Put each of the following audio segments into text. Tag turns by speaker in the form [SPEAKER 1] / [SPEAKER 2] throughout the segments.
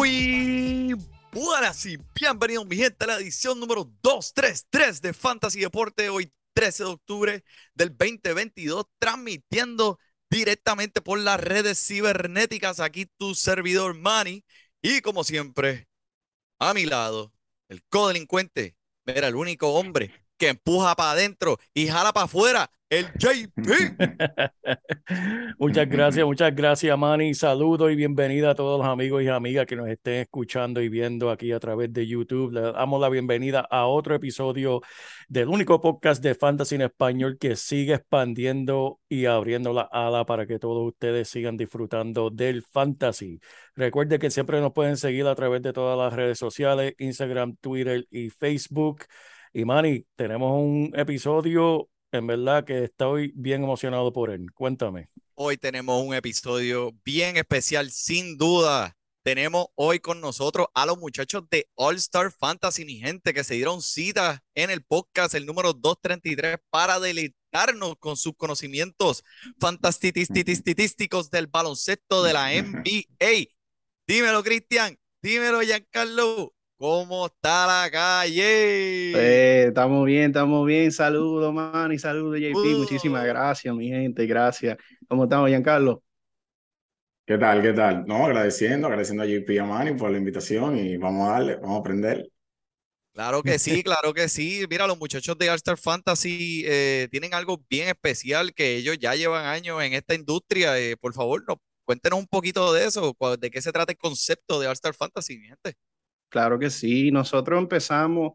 [SPEAKER 1] Muy buenas y bienvenidos mi gente a la edición número 233 de Fantasy Deporte, hoy 13 de octubre del 2022, transmitiendo directamente por las redes cibernéticas, aquí tu servidor Manny, y como siempre, a mi lado, el codelincuente, era el único hombre que empuja para adentro y jala para afuera, el JP.
[SPEAKER 2] Muchas gracias, muchas gracias, Manny. Saludos y bienvenida a todos los amigos y amigas que nos estén escuchando y viendo aquí a través de YouTube. Le damos la bienvenida a otro episodio del único podcast de Fantasy en español que sigue expandiendo y abriendo la ala para que todos ustedes sigan disfrutando del fantasy. Recuerde que siempre nos pueden seguir a través de todas las redes sociales, Instagram, Twitter y Facebook. Y Manny, tenemos un episodio en verdad que estoy bien emocionado por él. Cuéntame.
[SPEAKER 1] Hoy tenemos un episodio bien especial, sin duda. Tenemos hoy con nosotros a los muchachos de All Star Fantasy, mi gente, que se dieron cita en el podcast, el número 233, para deleitarnos con sus conocimientos fantastísticos del baloncesto de la NBA. Dímelo, Cristian. Dímelo, Giancarlo. ¿Cómo está la calle?
[SPEAKER 3] Eh, estamos bien, estamos bien. Saludos, man, y saludos, JP.
[SPEAKER 1] Uh.
[SPEAKER 3] Muchísimas gracias, mi gente. Gracias. ¿Cómo estamos, Giancarlo?
[SPEAKER 4] ¿Qué tal? ¿Qué tal? No, agradeciendo, agradeciendo a JP y a Manny por la invitación y vamos a darle, vamos a aprender.
[SPEAKER 1] Claro que sí, claro que sí. Mira, los muchachos de All Star Fantasy eh, tienen algo bien especial que ellos ya llevan años en esta industria. Eh, por favor, no, cuéntenos un poquito de eso, de qué se trata el concepto de All Star Fantasy, mi gente.
[SPEAKER 3] Claro que sí. Nosotros empezamos,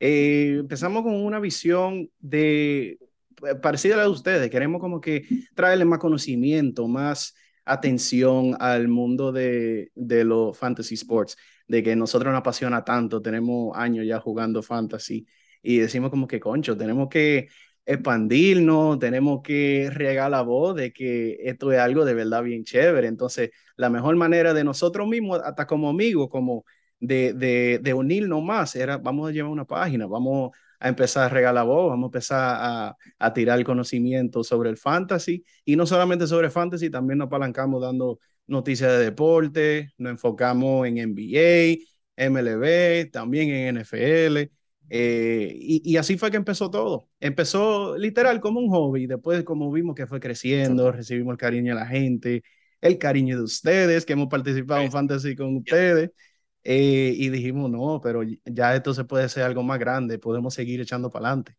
[SPEAKER 3] eh, empezamos con una visión de eh, parecida a la de ustedes. Queremos como que traerle más conocimiento, más atención al mundo de, de los fantasy sports, de que nosotros nos apasiona tanto. Tenemos años ya jugando fantasy y decimos como que, concho, tenemos que expandirnos, tenemos que regar la voz de que esto es algo de verdad bien chévere. Entonces, la mejor manera de nosotros mismos, hasta como amigos, como de, de, de unirnos más, era vamos a llevar una página, vamos a empezar a regar la voz, vamos a empezar a, a tirar conocimiento sobre el fantasy y no solamente sobre fantasy, también nos apalancamos dando noticias de deporte, nos enfocamos en NBA, MLB, también en NFL. eh, y, y así fue que empezó todo. Empezó literal como un hobby, después como vimos que fue creciendo, recibimos el cariño de la gente, el cariño de ustedes, que hemos participado en
[SPEAKER 1] Pues,
[SPEAKER 3] Fantasy con ustedes. Eh, y dijimos, no, pero ya esto se puede hacer algo más grande, podemos seguir echando para adelante.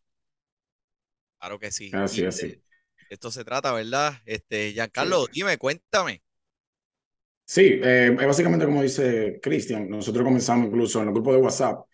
[SPEAKER 1] Claro que sí.
[SPEAKER 4] Así,
[SPEAKER 1] Y,
[SPEAKER 4] así.
[SPEAKER 1] eh, esto se trata, ¿verdad? Este, Giancarlo, dime, cuéntame.
[SPEAKER 4] Sí, eh, es básicamente como dice Cristian, nosotros comenzamos incluso en el grupo de WhatsApp,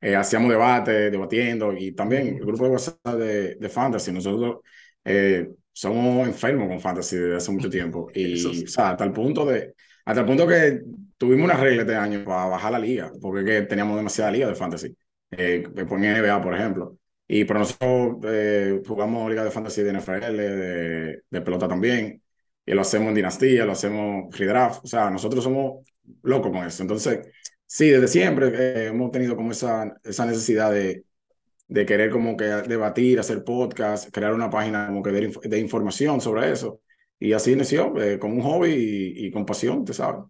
[SPEAKER 4] eh, hacíamos debate, debatiendo y también el grupo de WhatsApp de, de Fantasy, nosotros eh, somos enfermos con Fantasy desde hace mucho tiempo y
[SPEAKER 3] sí.
[SPEAKER 4] o sea, hasta el punto de, hasta el punto que tuvimos una regla este año para bajar la liga, porque que teníamos demasiada liga de Fantasy, eh, por NBA, por ejemplo. Y pero nosotros eh, jugamos liga de fantasy de NFL, de, de pelota también, y lo hacemos en dinastía, lo hacemos redraft, o sea, nosotros somos locos con eso. Entonces, sí, desde siempre eh, hemos tenido como esa, esa necesidad de, de querer como que debatir, hacer podcast, crear una página como que de, de información sobre eso. Y así nació, eh, con un hobby y, y con pasión, te sabes.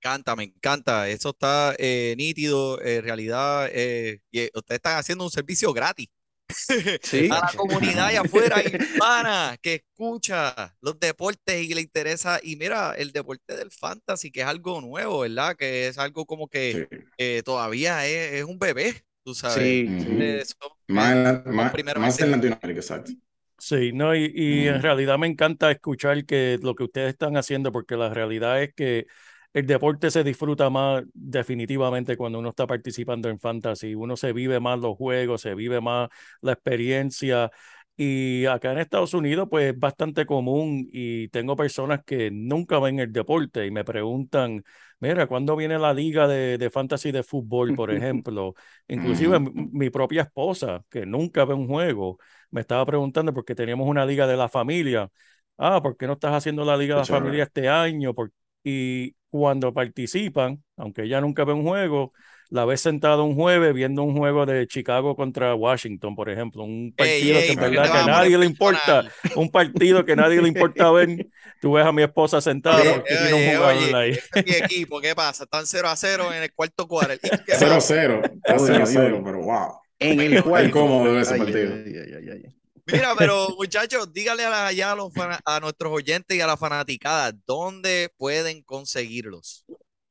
[SPEAKER 1] encanta, me encanta. Eso está eh, nítido, en realidad. eh, y, eh, ustedes están haciendo un servicio gratis.
[SPEAKER 3] Sí.
[SPEAKER 1] a la comunidad allá afuera hispana que escucha los deportes y le interesa. Y mira, el deporte del fantasy, que es algo nuevo, ¿verdad? Que es algo como que
[SPEAKER 4] Sí.
[SPEAKER 1] eh, todavía es, es un bebé, tú sabes.
[SPEAKER 3] Sí,
[SPEAKER 4] Más, en la- más, más en Latinoamérica, exacto.
[SPEAKER 2] Sí, no, y, y en
[SPEAKER 4] Ujú.
[SPEAKER 2] realidad me encanta escuchar que lo que ustedes están haciendo, porque la realidad es que el deporte se disfruta más definitivamente cuando uno está participando en fantasy. Uno se vive más los juegos, se vive más la experiencia. Y acá en Estados Unidos, pues es bastante común y tengo personas que nunca ven el deporte y me preguntan, mira, ¿cuándo viene la liga de, de fantasy de fútbol, por ejemplo? Inclusive mi, mi propia esposa, que nunca ve un juego, me estaba preguntando porque teníamos una liga de la familia. Ah, ¿por qué no estás haciendo la liga
[SPEAKER 4] Qué
[SPEAKER 2] de la familia
[SPEAKER 4] chévere.
[SPEAKER 2] este año? Por- Y cuando participan, aunque ella nunca ve un juego, la ves sentada un jueves viendo un juego de Chicago contra Washington, por ejemplo, un
[SPEAKER 1] Ey,
[SPEAKER 2] partido que
[SPEAKER 1] ey,
[SPEAKER 2] en
[SPEAKER 1] ¿por qué
[SPEAKER 2] verdad que a nadie le importa, un partido que a nadie le importa ver. Tú ves a mi esposa sentada porque tiene un jugador
[SPEAKER 1] oye,
[SPEAKER 2] ahí.
[SPEAKER 1] este es mi equipo, ¿qué pasa? Están 0 a 0 en el cuarto cuarto. ¿Y qué
[SPEAKER 4] Cero a
[SPEAKER 1] pasa?
[SPEAKER 4] cero, está
[SPEAKER 3] Uy,
[SPEAKER 4] cero a
[SPEAKER 3] uy,
[SPEAKER 4] cero,
[SPEAKER 3] uy.
[SPEAKER 4] pero wow.
[SPEAKER 3] En el
[SPEAKER 4] incómodo de ese partido.
[SPEAKER 3] ay, ay, ay, ay, ay.
[SPEAKER 1] Mira, pero muchachos, dígale a, la- allá a, los a nuestros oyentes y a la fanaticada, ¿dónde pueden conseguirlos?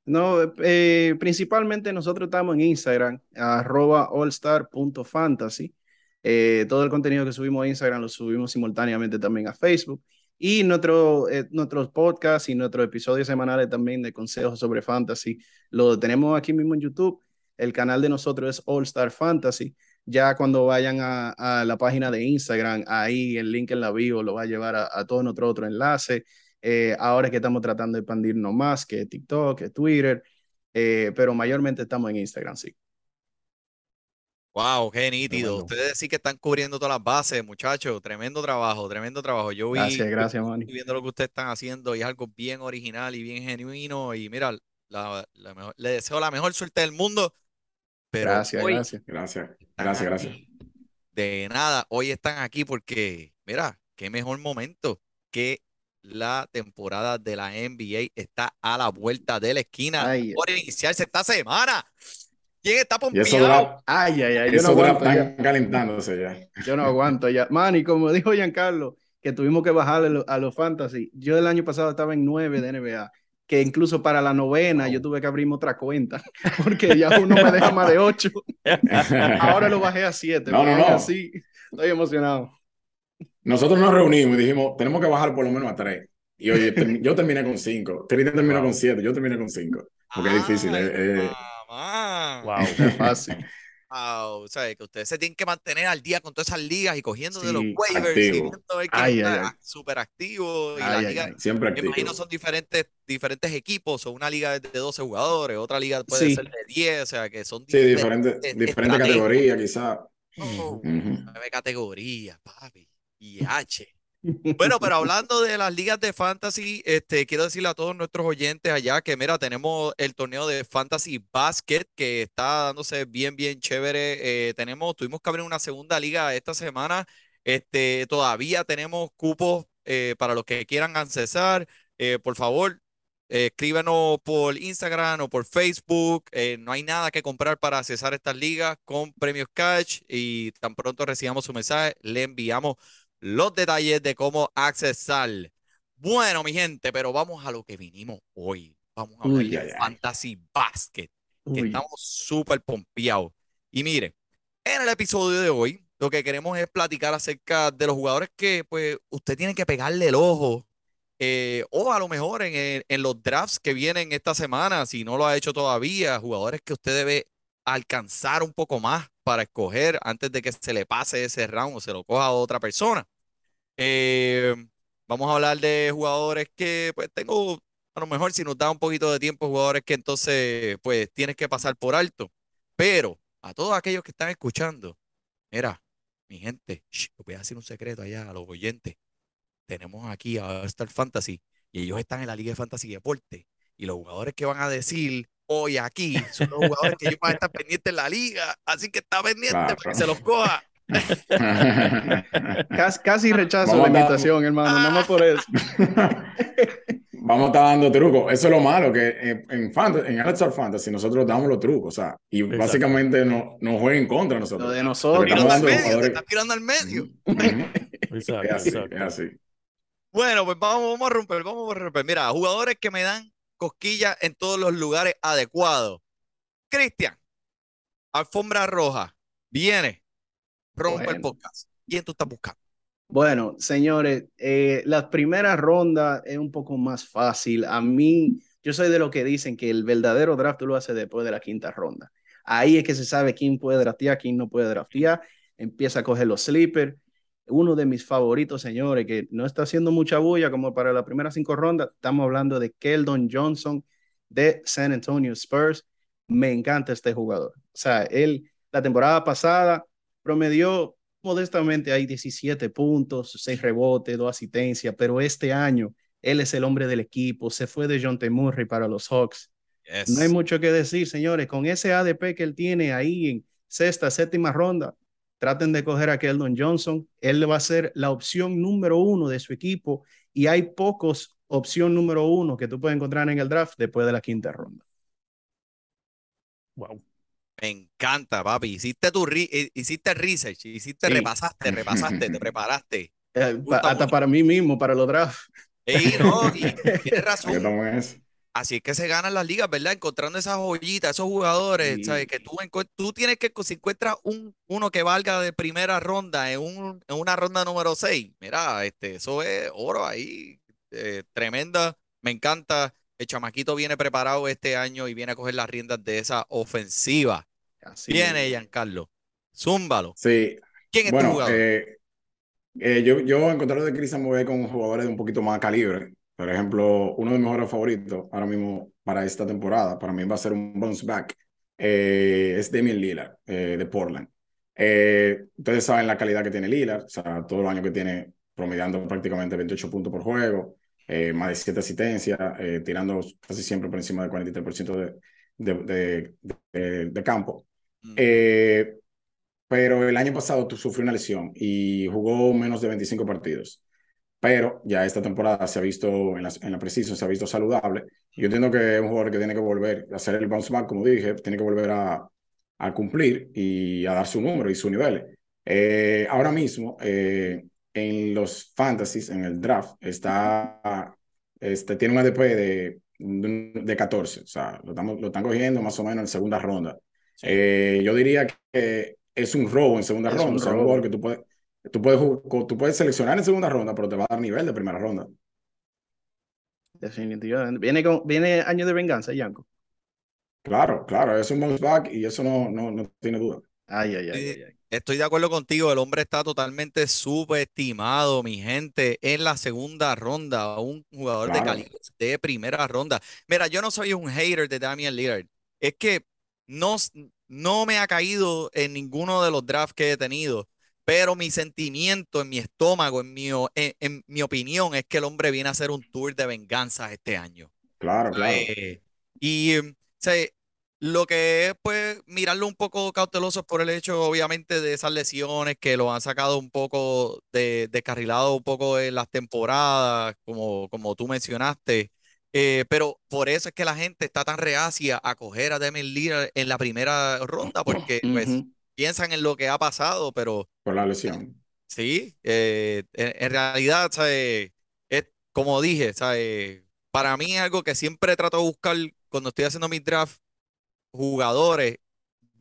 [SPEAKER 3] No, eh, principalmente nosotros estamos en Instagram, arroba allstar.fantasy. Eh, todo el contenido que subimos a Instagram lo subimos simultáneamente también a Facebook. Y nuestro, eh, nuestros podcasts y nuestros episodios semanales también de consejos sobre fantasy lo tenemos aquí mismo en YouTube. El canal de nosotros es All Star Fantasy. Ya cuando vayan a, a la página de Instagram, ahí el link en la bio lo va a llevar a, a todo nuestro otro enlace. Eh, ahora es que estamos tratando de expandirnos más que TikTok, que Twitter, eh, pero mayormente estamos en Instagram, sí.
[SPEAKER 1] Wow, qué nítido.
[SPEAKER 2] bueno.
[SPEAKER 1] Ustedes sí que están cubriendo todas las bases, muchachos. Tremendo trabajo, tremendo trabajo. Yo vi,
[SPEAKER 3] Gracias, gracias, Manny.
[SPEAKER 1] viendo lo que ustedes están haciendo y es algo bien original y bien genuino. Y mira, la, la mejor- le deseo la mejor suerte del mundo. Pero
[SPEAKER 3] Gracias,
[SPEAKER 1] hoy
[SPEAKER 3] gracias.
[SPEAKER 4] Gracias, gracias, gracias.
[SPEAKER 1] De nada, hoy están aquí porque, mira, qué mejor momento que la temporada de la NBA está a la vuelta de la esquina
[SPEAKER 3] Ay,
[SPEAKER 1] por iniciarse esta semana. ¿Quién está
[SPEAKER 4] eso
[SPEAKER 1] pompeado?
[SPEAKER 4] dura,
[SPEAKER 3] ay, ay, ay, yo no aguanto ya.
[SPEAKER 4] calentándose ya.
[SPEAKER 3] Yo no aguanto ya. Manny, como dijo Giancarlo, que tuvimos que bajarle lo- a los fantasy. Yo el año pasado estaba en 9 de NBA, que incluso para la novena yo tuve que abrirme otra cuenta, porque ya uno me deja más de 8. Ahora lo bajé a 7.
[SPEAKER 4] No, no, no.
[SPEAKER 3] Así, estoy emocionado.
[SPEAKER 4] Nosotros nos reunimos y dijimos, tenemos que bajar por lo menos a tres. Y oye, yo terminé con cinco. Trita terminó
[SPEAKER 2] Wow.
[SPEAKER 4] con siete. Yo terminé con cinco. Porque es difícil. Eh, eh.
[SPEAKER 1] mamá.
[SPEAKER 2] Wow.
[SPEAKER 3] Fácil.
[SPEAKER 1] Wow, o sea, que ustedes se tienen que mantener al día con todas esas ligas y cogiendo de los waivers y
[SPEAKER 4] activo.
[SPEAKER 1] viendo a ver
[SPEAKER 3] Ay,
[SPEAKER 1] está súper activo. Y
[SPEAKER 3] Ay,
[SPEAKER 1] la
[SPEAKER 3] ay,
[SPEAKER 1] liga,
[SPEAKER 3] ay.
[SPEAKER 4] Siempre
[SPEAKER 1] me
[SPEAKER 4] activo.
[SPEAKER 1] imagino son diferentes, diferentes equipos. Son una liga de 12 jugadores, otra liga puede
[SPEAKER 3] Sí.
[SPEAKER 1] ser de 10, o sea, que son
[SPEAKER 4] Sí,
[SPEAKER 1] diferentes
[SPEAKER 4] diferente, diferente
[SPEAKER 1] estrategias.
[SPEAKER 4] categoría, quizás.
[SPEAKER 1] Oh, nueve categorías, papi. Y H. Bueno, pero hablando de las ligas de fantasy, este, quiero decirle a todos nuestros oyentes allá que, mira, tenemos el torneo de Fantasy Basket que está dándose bien, bien chévere. Eh, tenemos, tuvimos que abrir una segunda liga esta semana. Este, todavía tenemos cupos eh, para los que quieran accesar. Eh, por favor, escríbanos por Instagram o por Facebook. No hay nada que comprar para accesar estas ligas con premios cash y tan pronto recibamos su mensaje, le enviamos los detalles de cómo accesar. Bueno, mi gente, pero vamos a lo que vinimos hoy. Vamos a hablar
[SPEAKER 3] Uy,
[SPEAKER 1] de. Fantasy Basket, que estamos súper pompeados. Y miren, en el episodio de hoy, lo que queremos es platicar acerca de los jugadores que, pues, usted tiene que pegarle el ojo. eh, o a lo mejor en, el- en los drafts que vienen esta semana, si no lo ha hecho todavía, jugadores que usted debe alcanzar un poco más para escoger antes de que se le pase ese round o se lo coja a otra persona. Eh, vamos a hablar de jugadores que, pues, tengo, a lo mejor si nos da un poquito de tiempo, jugadores que entonces, pues, tienes que pasar por alto. Pero a todos aquellos que están escuchando, mira, mi gente, shh, voy a decir un secreto allá a los oyentes. Tenemos aquí a Star Fantasy y ellos están en la Liga de Fantasy Deporte. Y los jugadores que van a decir hoy aquí son los jugadores que ellos van a estar pendientes en la liga. Así que está pendiente
[SPEAKER 4] Claro,
[SPEAKER 1] para que se los coja.
[SPEAKER 3] Casi, casi rechazo
[SPEAKER 4] Vamos
[SPEAKER 3] la invitación, hermano, nada más por eso.
[SPEAKER 4] vamos a estar dando trucos. Eso es lo malo, que en, en, Fant- en Fantasy nosotros damos los trucos, o sea, y
[SPEAKER 2] Exacto.
[SPEAKER 4] básicamente no, no jueguen contra
[SPEAKER 3] Lo
[SPEAKER 4] nosotros.
[SPEAKER 3] de nosotros.
[SPEAKER 4] Estamos
[SPEAKER 1] Tirando al
[SPEAKER 4] dando
[SPEAKER 1] medio, te tirando al medio.
[SPEAKER 2] Exacto,
[SPEAKER 4] Es así,
[SPEAKER 2] exacto.
[SPEAKER 4] es así.
[SPEAKER 1] Bueno, pues vamos, vamos a romper, vamos a romper. Mira, jugadores que me dan cosquillas en todos los lugares adecuados. Cristian, alfombra roja, viene, rompe el podcast. ¿Quién tú estás buscando?
[SPEAKER 3] Bueno, señores, eh, la primera ronda es un poco más fácil. A mí, yo soy de los que dicen que el verdadero draft tú lo haces después de la quinta ronda. Ahí es que se sabe quién puede draftear, quién no puede draftear. Empieza a coger los sleepers. Uno de mis favoritos, señores, que no está haciendo mucha bulla como para las primeras cinco rondas. Estamos hablando de Keldon Johnson de San Antonio Spurs. Me encanta este jugador. O sea, él la temporada pasada promedió modestamente hay 17 puntos, 6 rebotes, 2 asistencias, pero este año él es el hombre del equipo, se fue de John T. Murray para los Hawks.
[SPEAKER 1] Yes.
[SPEAKER 3] No hay mucho que decir, señores, con ese ADP que él tiene ahí en sexta, séptima ronda, traten de coger a Keldon Johnson, él va a ser la opción número uno de su equipo y hay pocos opción número uno que tú puedes encontrar en el draft después de la quinta ronda.
[SPEAKER 2] Wow.
[SPEAKER 1] Me encanta, papi. Hiciste tu re- eh, hiciste research, hiciste,
[SPEAKER 3] Sí.
[SPEAKER 1] repasaste, repasaste, te preparaste.
[SPEAKER 3] Eh, pa- hasta
[SPEAKER 1] mucho.
[SPEAKER 3] para mí mismo, para los drafts.
[SPEAKER 1] Ey, no, y tienes razón.
[SPEAKER 4] eso.
[SPEAKER 1] Así es que se ganan las ligas, ¿verdad? Encontrando esas joyitas, esos jugadores,
[SPEAKER 3] Sí.
[SPEAKER 1] ¿sabes? Que tú, tú tienes que, si encuentras un, uno que valga de primera ronda en, un, en una ronda número 6, mira, este, eso es oro ahí, eh, tremenda, me encanta. El chamaquito viene preparado este año y viene a coger las riendas de esa ofensiva.
[SPEAKER 3] Así
[SPEAKER 1] Viene. Giancarlo. Zúmbalo.
[SPEAKER 4] Sí,
[SPEAKER 1] ¿Quién es tu
[SPEAKER 4] bueno,
[SPEAKER 1] jugador?
[SPEAKER 4] eh, eh, yo, yo en de Cristian me voy con jugadores de un poquito más calibre. Por ejemplo, uno de mis mejores favoritos ahora mismo para esta temporada, para mí va a ser un bounce back, eh, es Damian Lillard eh, de Portland. Eh, ustedes saben la calidad que tiene Lillard, o sea, todos los años que tiene promediando prácticamente 28 puntos por juego, eh, más de 7 asistencias, eh, tirando casi siempre por encima del 43% de, de, de, de, de campo.
[SPEAKER 1] Mm.
[SPEAKER 4] Eh, pero el año pasado sufrió una lesión y jugó menos de 25 partidos. Pero ya esta temporada se ha visto en la, en la se ha visto saludable. Yo entiendo que es un jugador que tiene que volver a hacer el bounce back, como dije, tiene que volver a, a cumplir y a dar su número y su nivel. Eh, ahora mismo, eh, en los fantasies, en el draft, está, este, tiene un ADP de, de 14, o sea, lo, estamos, lo están cogiendo más o menos en segunda ronda. Eh, yo diría que es un robo en segunda
[SPEAKER 3] Es
[SPEAKER 4] ronda,
[SPEAKER 3] un
[SPEAKER 4] o sea, un jugador que tú puedes, tú puedes, tú puedes seleccionar en segunda ronda, pero te va a dar nivel de primera ronda.
[SPEAKER 3] Definitivamente. Viene, con, viene año de venganza, Yanko.
[SPEAKER 4] Claro, claro, es un bounce back y eso no, no, no tiene duda.
[SPEAKER 3] Ay, ay, ay, ay, ay.
[SPEAKER 1] Estoy de acuerdo contigo, el hombre está totalmente subestimado, mi gente, en la segunda ronda, un jugador de calibre de primera ronda. Mira, yo no soy un hater de Damian Lillard, es que no, no me ha caído en ninguno de los drafts que he tenido, pero mi sentimiento en mi estómago, en mi, en, en mi opinión, es que el hombre viene a hacer un tour de venganza este año.
[SPEAKER 4] Claro, claro.
[SPEAKER 1] Eh, y o sea, lo que es pues mirarlo un poco cauteloso es por el hecho obviamente de esas lesiones que lo han sacado un poco de descarrilado un poco en las temporadas, como, como tú mencionaste. Eh, pero por eso es que la gente está tan reacia a coger a Damian Lillard en la primera ronda, porque pues
[SPEAKER 3] Ujú.
[SPEAKER 1] Piensan en lo que ha pasado, pero
[SPEAKER 4] Por la lesión.
[SPEAKER 1] Sí, eh, en, en realidad, ¿sabe? Es, como dije, ¿sabe? Para mí es algo que siempre trato de buscar cuando estoy haciendo mis draft, jugadores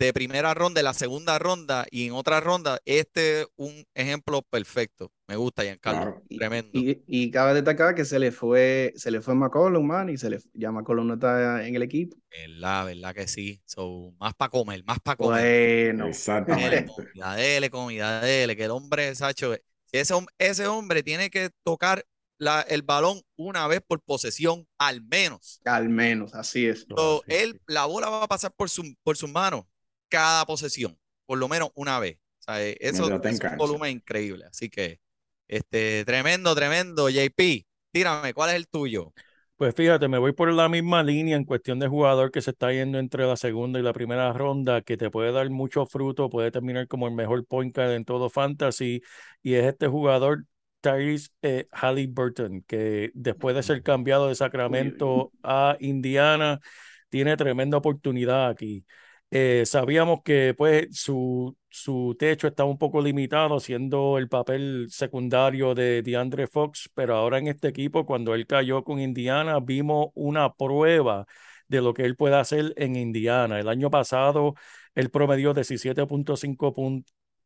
[SPEAKER 1] de primera ronda, de la segunda ronda y en otra ronda. Este es un ejemplo perfecto. Me gusta, Giancarlo.
[SPEAKER 4] Claro.
[SPEAKER 1] Tremendo.
[SPEAKER 3] Y, y cabe destacar que se le fue, se le fue McCollum, man, y se le, ya McCollum no está en el equipo.
[SPEAKER 1] ¿Verdad? ¿Verdad que sí? So, más para comer, más para comer.
[SPEAKER 3] Bueno,
[SPEAKER 4] Exactamente.
[SPEAKER 1] comida, dele comida, dele, que el hombre, Sacho, ese, ese hombre tiene que tocar la, el balón una vez por posesión, al menos.
[SPEAKER 3] al menos, así es.
[SPEAKER 1] So,
[SPEAKER 2] Así es.
[SPEAKER 1] él, la bola va a pasar por, su, por sus manos cada posesión, por lo menos una vez. O sea, eh, eso es un
[SPEAKER 4] cancha.
[SPEAKER 1] volumen increíble. Así que, este, tremendo, tremendo. JP, tírame, ¿cuál es el tuyo?
[SPEAKER 2] Pues fíjate, me voy por la misma línea en cuestión de jugador que se está yendo entre la segunda y la primera ronda, que te puede dar mucho fruto, puede terminar como el mejor point guard en todo fantasy, y es este jugador Tyrese eh, Halliburton, que después de ser cambiado de. Sacramento a Indiana, tiene tremenda oportunidad aquí. Eh, sabíamos que pues su, su techo estaba un poco limitado, siendo el papel secundario de DeAndre Fox, pero ahora en este equipo, cuando él cayó con Indiana, vimos una prueba de lo que él puede hacer en Indiana. El año pasado, él promedió 17.5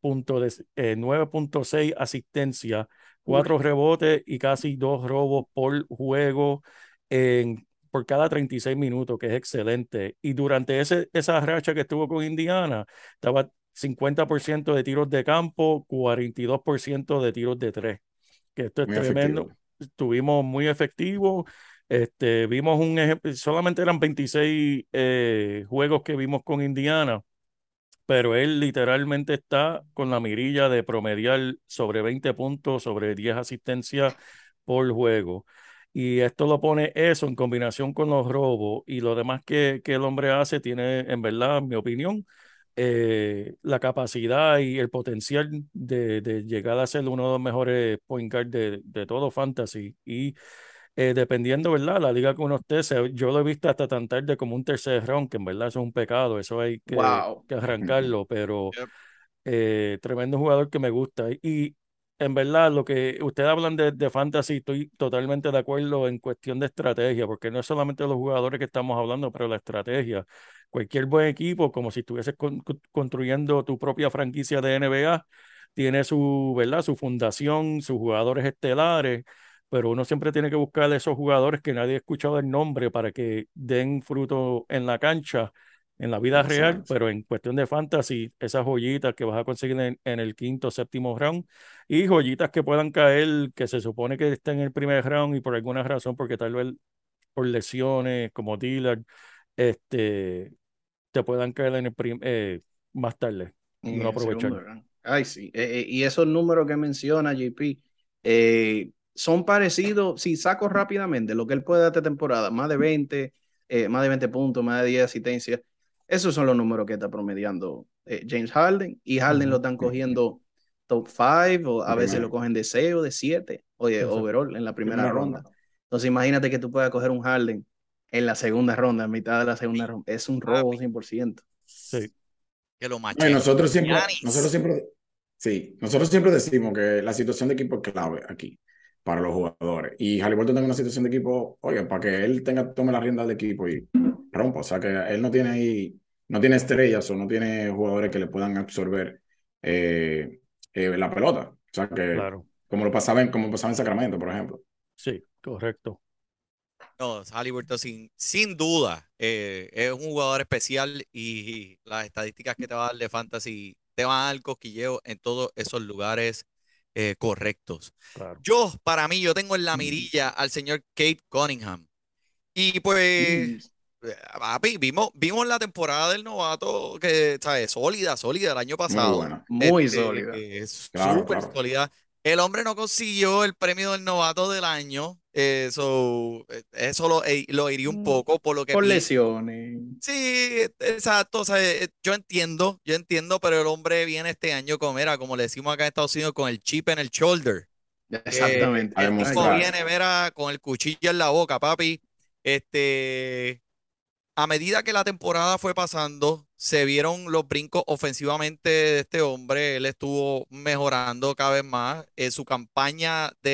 [SPEAKER 2] puntos eh, 9.6 asistencia,
[SPEAKER 3] Uy,
[SPEAKER 2] 4 rebotes y casi 2 robos por juego en, por cada 36 minutos, que es excelente. Y durante ese, esa racha que estuvo con Indiana, estaba 50% de tiros de campo, 42% de tiros de tres, que esto es
[SPEAKER 4] Muy
[SPEAKER 2] tremendo.
[SPEAKER 4] efectivo.
[SPEAKER 2] Estuvimos muy efectivos. Este, vimos un ejemplo, solamente eran 26 eh, juegos que vimos con Indiana, pero él literalmente está con la mirilla de promediar sobre 20 puntos, sobre 10 asistencias por juego. Y esto lo pone eso en combinación con los robos y lo demás que, que el hombre hace, tiene, en verdad, en mi opinión, eh, la capacidad y el potencial de, de llegar a ser uno de los mejores point guard de, de todo fantasy. Y eh, dependiendo, ¿verdad? La liga que uno esté, se- yo lo he visto hasta tan tarde como un tercer round, que en verdad eso es un pecado, eso hay que,
[SPEAKER 3] Wow.
[SPEAKER 2] que arrancarlo, pero
[SPEAKER 1] Yep.
[SPEAKER 2] eh, tremendo jugador que me gusta. Y en verdad, lo que ustedes hablan de, de fantasy, estoy totalmente de acuerdo en cuestión de estrategia, porque no es solamente los jugadores que estamos hablando, pero la estrategia. Cualquier buen equipo, como si estuvieses con- con- construyendo tu propia franquicia de NBA, tiene su, ¿verdad? Su fundación, sus jugadores estelares, pero uno siempre tiene que buscar esos jugadores que nadie ha escuchado el nombre para que den fruto en la cancha en la vida real, pero en cuestión de fantasy, esas joyitas que vas a conseguir en, en el quinto, séptimo round y joyitas que puedan caer, que se supone que estén en el primer round y por alguna razón, porque tal vez por lesiones como Dillard, este, te puedan caer en el prim- eh, más tarde y
[SPEAKER 3] segundo
[SPEAKER 2] aprovechar.
[SPEAKER 3] Ay, sí. Eh, eh, y esos números que menciona JP eh, son parecidos, si saco rápidamente lo que él puede dar esta temporada, más de 20, eh, más de 20 puntos, más de 10 asistencias, esos son los números que está promediando eh, James Harden y Harden lo están cogiendo top 5 o a veces lo cogen de 6 o de 7 o de
[SPEAKER 2] Exacto.
[SPEAKER 3] overall en la primera
[SPEAKER 4] primera
[SPEAKER 3] ronda.
[SPEAKER 4] ronda.
[SPEAKER 3] Entonces imagínate que tú puedas coger un Harden en la segunda ronda, en mitad de la segunda
[SPEAKER 1] Sí,
[SPEAKER 3] ronda. Es un robo
[SPEAKER 1] papi,
[SPEAKER 3] 100%.
[SPEAKER 2] Sí,
[SPEAKER 1] que lo
[SPEAKER 4] No,
[SPEAKER 1] machete.
[SPEAKER 4] nosotros siempre,
[SPEAKER 1] Giannis.
[SPEAKER 4] nosotros siempre, sí, nosotros siempre decimos que la situación de equipo es clave aquí para los jugadores. Y Halliburton tiene una situación de equipo, oye, para que él tenga, tome la rienda del equipo y rompa. O sea, que él no tiene ahí, no tiene estrellas o no tiene jugadores que le puedan absorber eh, eh, la pelota. O sea, que
[SPEAKER 2] claro.
[SPEAKER 4] como lo pasaba en, como pasaba en Sacramento, por ejemplo.
[SPEAKER 2] Sí, correcto.
[SPEAKER 1] No, Halliburton sin, sin duda eh, es un jugador especial y las estadísticas que te va a dar de fantasy te van a dar cosquilleo en todos esos lugares eh, correctos.
[SPEAKER 2] Claro.
[SPEAKER 1] Yo, para mí, yo tengo en la mirilla al señor Kate Cunningham. Y pues, papi, vimos, vimos la temporada del novato que, ¿sabes? Sólida, sólida el año
[SPEAKER 4] Muy
[SPEAKER 1] pasado.
[SPEAKER 4] buena.
[SPEAKER 3] muy
[SPEAKER 1] Este,
[SPEAKER 3] sólida.
[SPEAKER 1] que es
[SPEAKER 4] Claro,
[SPEAKER 1] súper
[SPEAKER 4] claro.
[SPEAKER 1] sólida. El hombre no consiguió el premio del novato del año. eh, so, eh, eso lo, eh, lo iría un
[SPEAKER 3] Mm,
[SPEAKER 1] poco por lo que
[SPEAKER 3] Por
[SPEAKER 1] pienso.
[SPEAKER 3] lesiones.
[SPEAKER 1] Sí, exacto. O sea, eh, yo entiendo, yo entiendo, pero el hombre viene este año con, mira, como le decimos acá en Estados Unidos, con el chip en el shoulder. Eh,
[SPEAKER 3] Exactamente.
[SPEAKER 1] El tipo viene, mira, con el cuchillo en la boca, papi. Este, a medida que la temporada fue pasando, se vieron los brincos ofensivamente de este hombre. Él estuvo mejorando cada vez más. En su campaña de,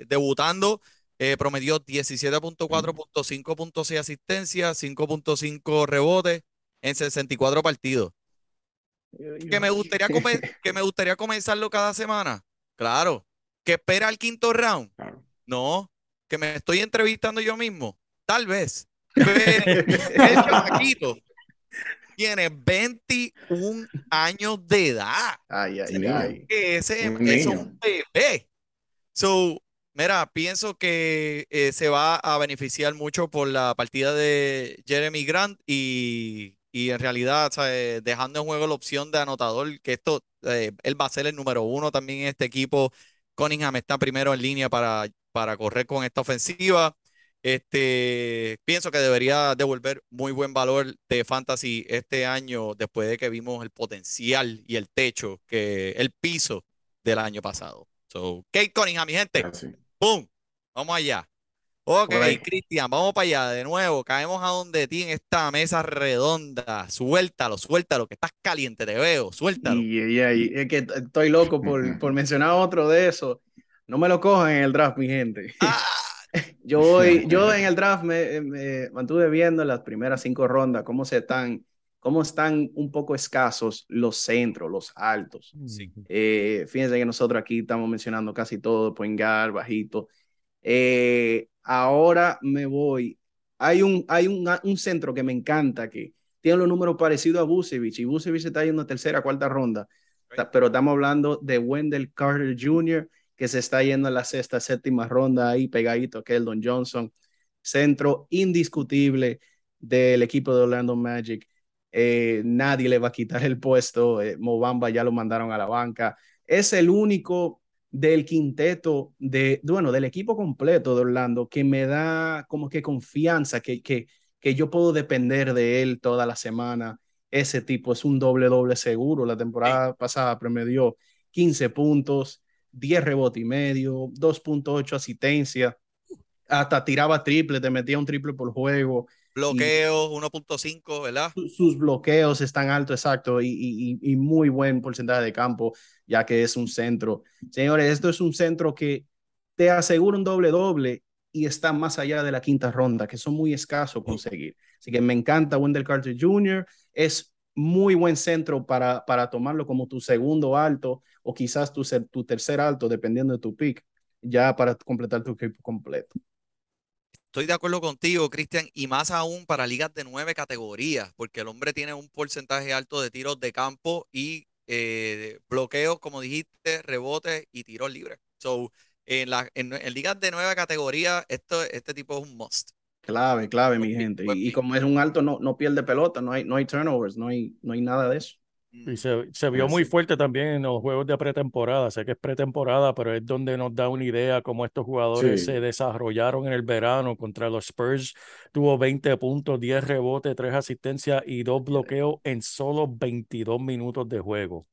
[SPEAKER 1] de- debutando, eh, promedió 17.4 puntos, 5.6 asistencias, 5.5 rebotes en 64 partidos. Que me gustaría que me gustaría comenzarlo cada semana. Claro. Que espera el quinto round. No. Que me estoy entrevistando yo mismo. Tal vez. Pero el chamaquito tiene 21 años de edad.
[SPEAKER 3] Ay, ay, ay.
[SPEAKER 1] Que ese, es un bebé. So, mira, pienso que eh, se va a beneficiar mucho por la partida de Jeremy Grant y, y en realidad, ¿sabes? dejando en juego la opción de anotador, que esto, eh, él va a ser el número uno también en este equipo. Cunningham está primero en línea para, para correr con esta ofensiva. Este, pienso que debería devolver muy buen valor de fantasy este año después de que vimos el potencial y el techo, que el piso del año pasado. So, Kate Cunningham, mi gente.
[SPEAKER 4] Así.
[SPEAKER 1] ¡Pum! Vamos allá. Ok. Cristian, vamos para allá de nuevo. Caemos a donde ti en esta mesa redonda. Suéltalo, suéltalo, que estás caliente, te veo. Suéltalo.
[SPEAKER 3] Y, y- y- es que estoy loco por, por mencionar otro de esos. No me lo cojan en el draft, mi gente.
[SPEAKER 1] Ah,
[SPEAKER 3] Yo voy, yo en el draft me, me mantuve viendo las primeras cinco rondas cómo se están, cómo están un poco escasos los centros, los altos.
[SPEAKER 1] sí.
[SPEAKER 3] Eh, fíjense que nosotros aquí estamos mencionando casi todo, point guard, bajito. Eh, ahora me voy. Hay un, hay un, un centro que me encanta que tiene los números parecidos a Busevich y Busevich está yendo tercera, cuarta ronda. Pero estamos hablando de Wendell Carter Jr., que se está yendo a la sexta, séptima ronda ahí pegadito a Keldon Johnson. Centro indiscutible del equipo de Orlando Magic. Eh, nadie le va a quitar el puesto. Eh, Mobamba ya lo mandaron a la banca. Es el único del quinteto, de, bueno, del equipo completo de Orlando que me da como que confianza, que, que, que yo puedo depender de él toda la semana. Ese tipo es un doble doble seguro. La temporada pasada promedió 15 puntos, 10 rebotes y medio, 2.8 asistencia, hasta tiraba triple, te metía un triple por juego
[SPEAKER 1] Bloqueo 1.5, ¿verdad?
[SPEAKER 3] su- sus bloqueos están altos, exacto, y, y- y muy buen porcentaje de campo, ya que es un centro. Señores, esto es un centro que te asegura un doble-doble y está más allá de la quinta ronda, que son muy escasos conseguir. Así que me encanta Wendell Carter Jr., es muy buen centro para, para tomarlo como tu segundo alto o quizás tu, tu tercer alto, dependiendo de tu pick, ya para completar tu equipo completo.
[SPEAKER 1] Estoy de acuerdo contigo, Cristian, y más aún para ligas de nueve categorías, porque el hombre tiene un porcentaje alto de tiros de campo y eh, bloqueos, como dijiste, rebotes y tiros libres. So, en, la, en, en ligas de nueve categorías, esto, este tipo es un must.
[SPEAKER 3] Clave, clave, mi
[SPEAKER 1] pick,
[SPEAKER 3] gente.
[SPEAKER 1] buen
[SPEAKER 3] Y, como es un alto, no, no pierde pelota, no hay, no hay turnovers, no hay, no hay nada de eso.
[SPEAKER 2] Y se, se vio muy fuerte también en los juegos de pretemporada. Sé que es pretemporada, pero es donde nos da una idea cómo estos jugadores
[SPEAKER 4] Sí.
[SPEAKER 2] se desarrollaron en el verano contra los Spurs. Tuvo 20 puntos, 10 rebotes, 3 asistencias y 2 bloqueos en solo 22 minutos de juego.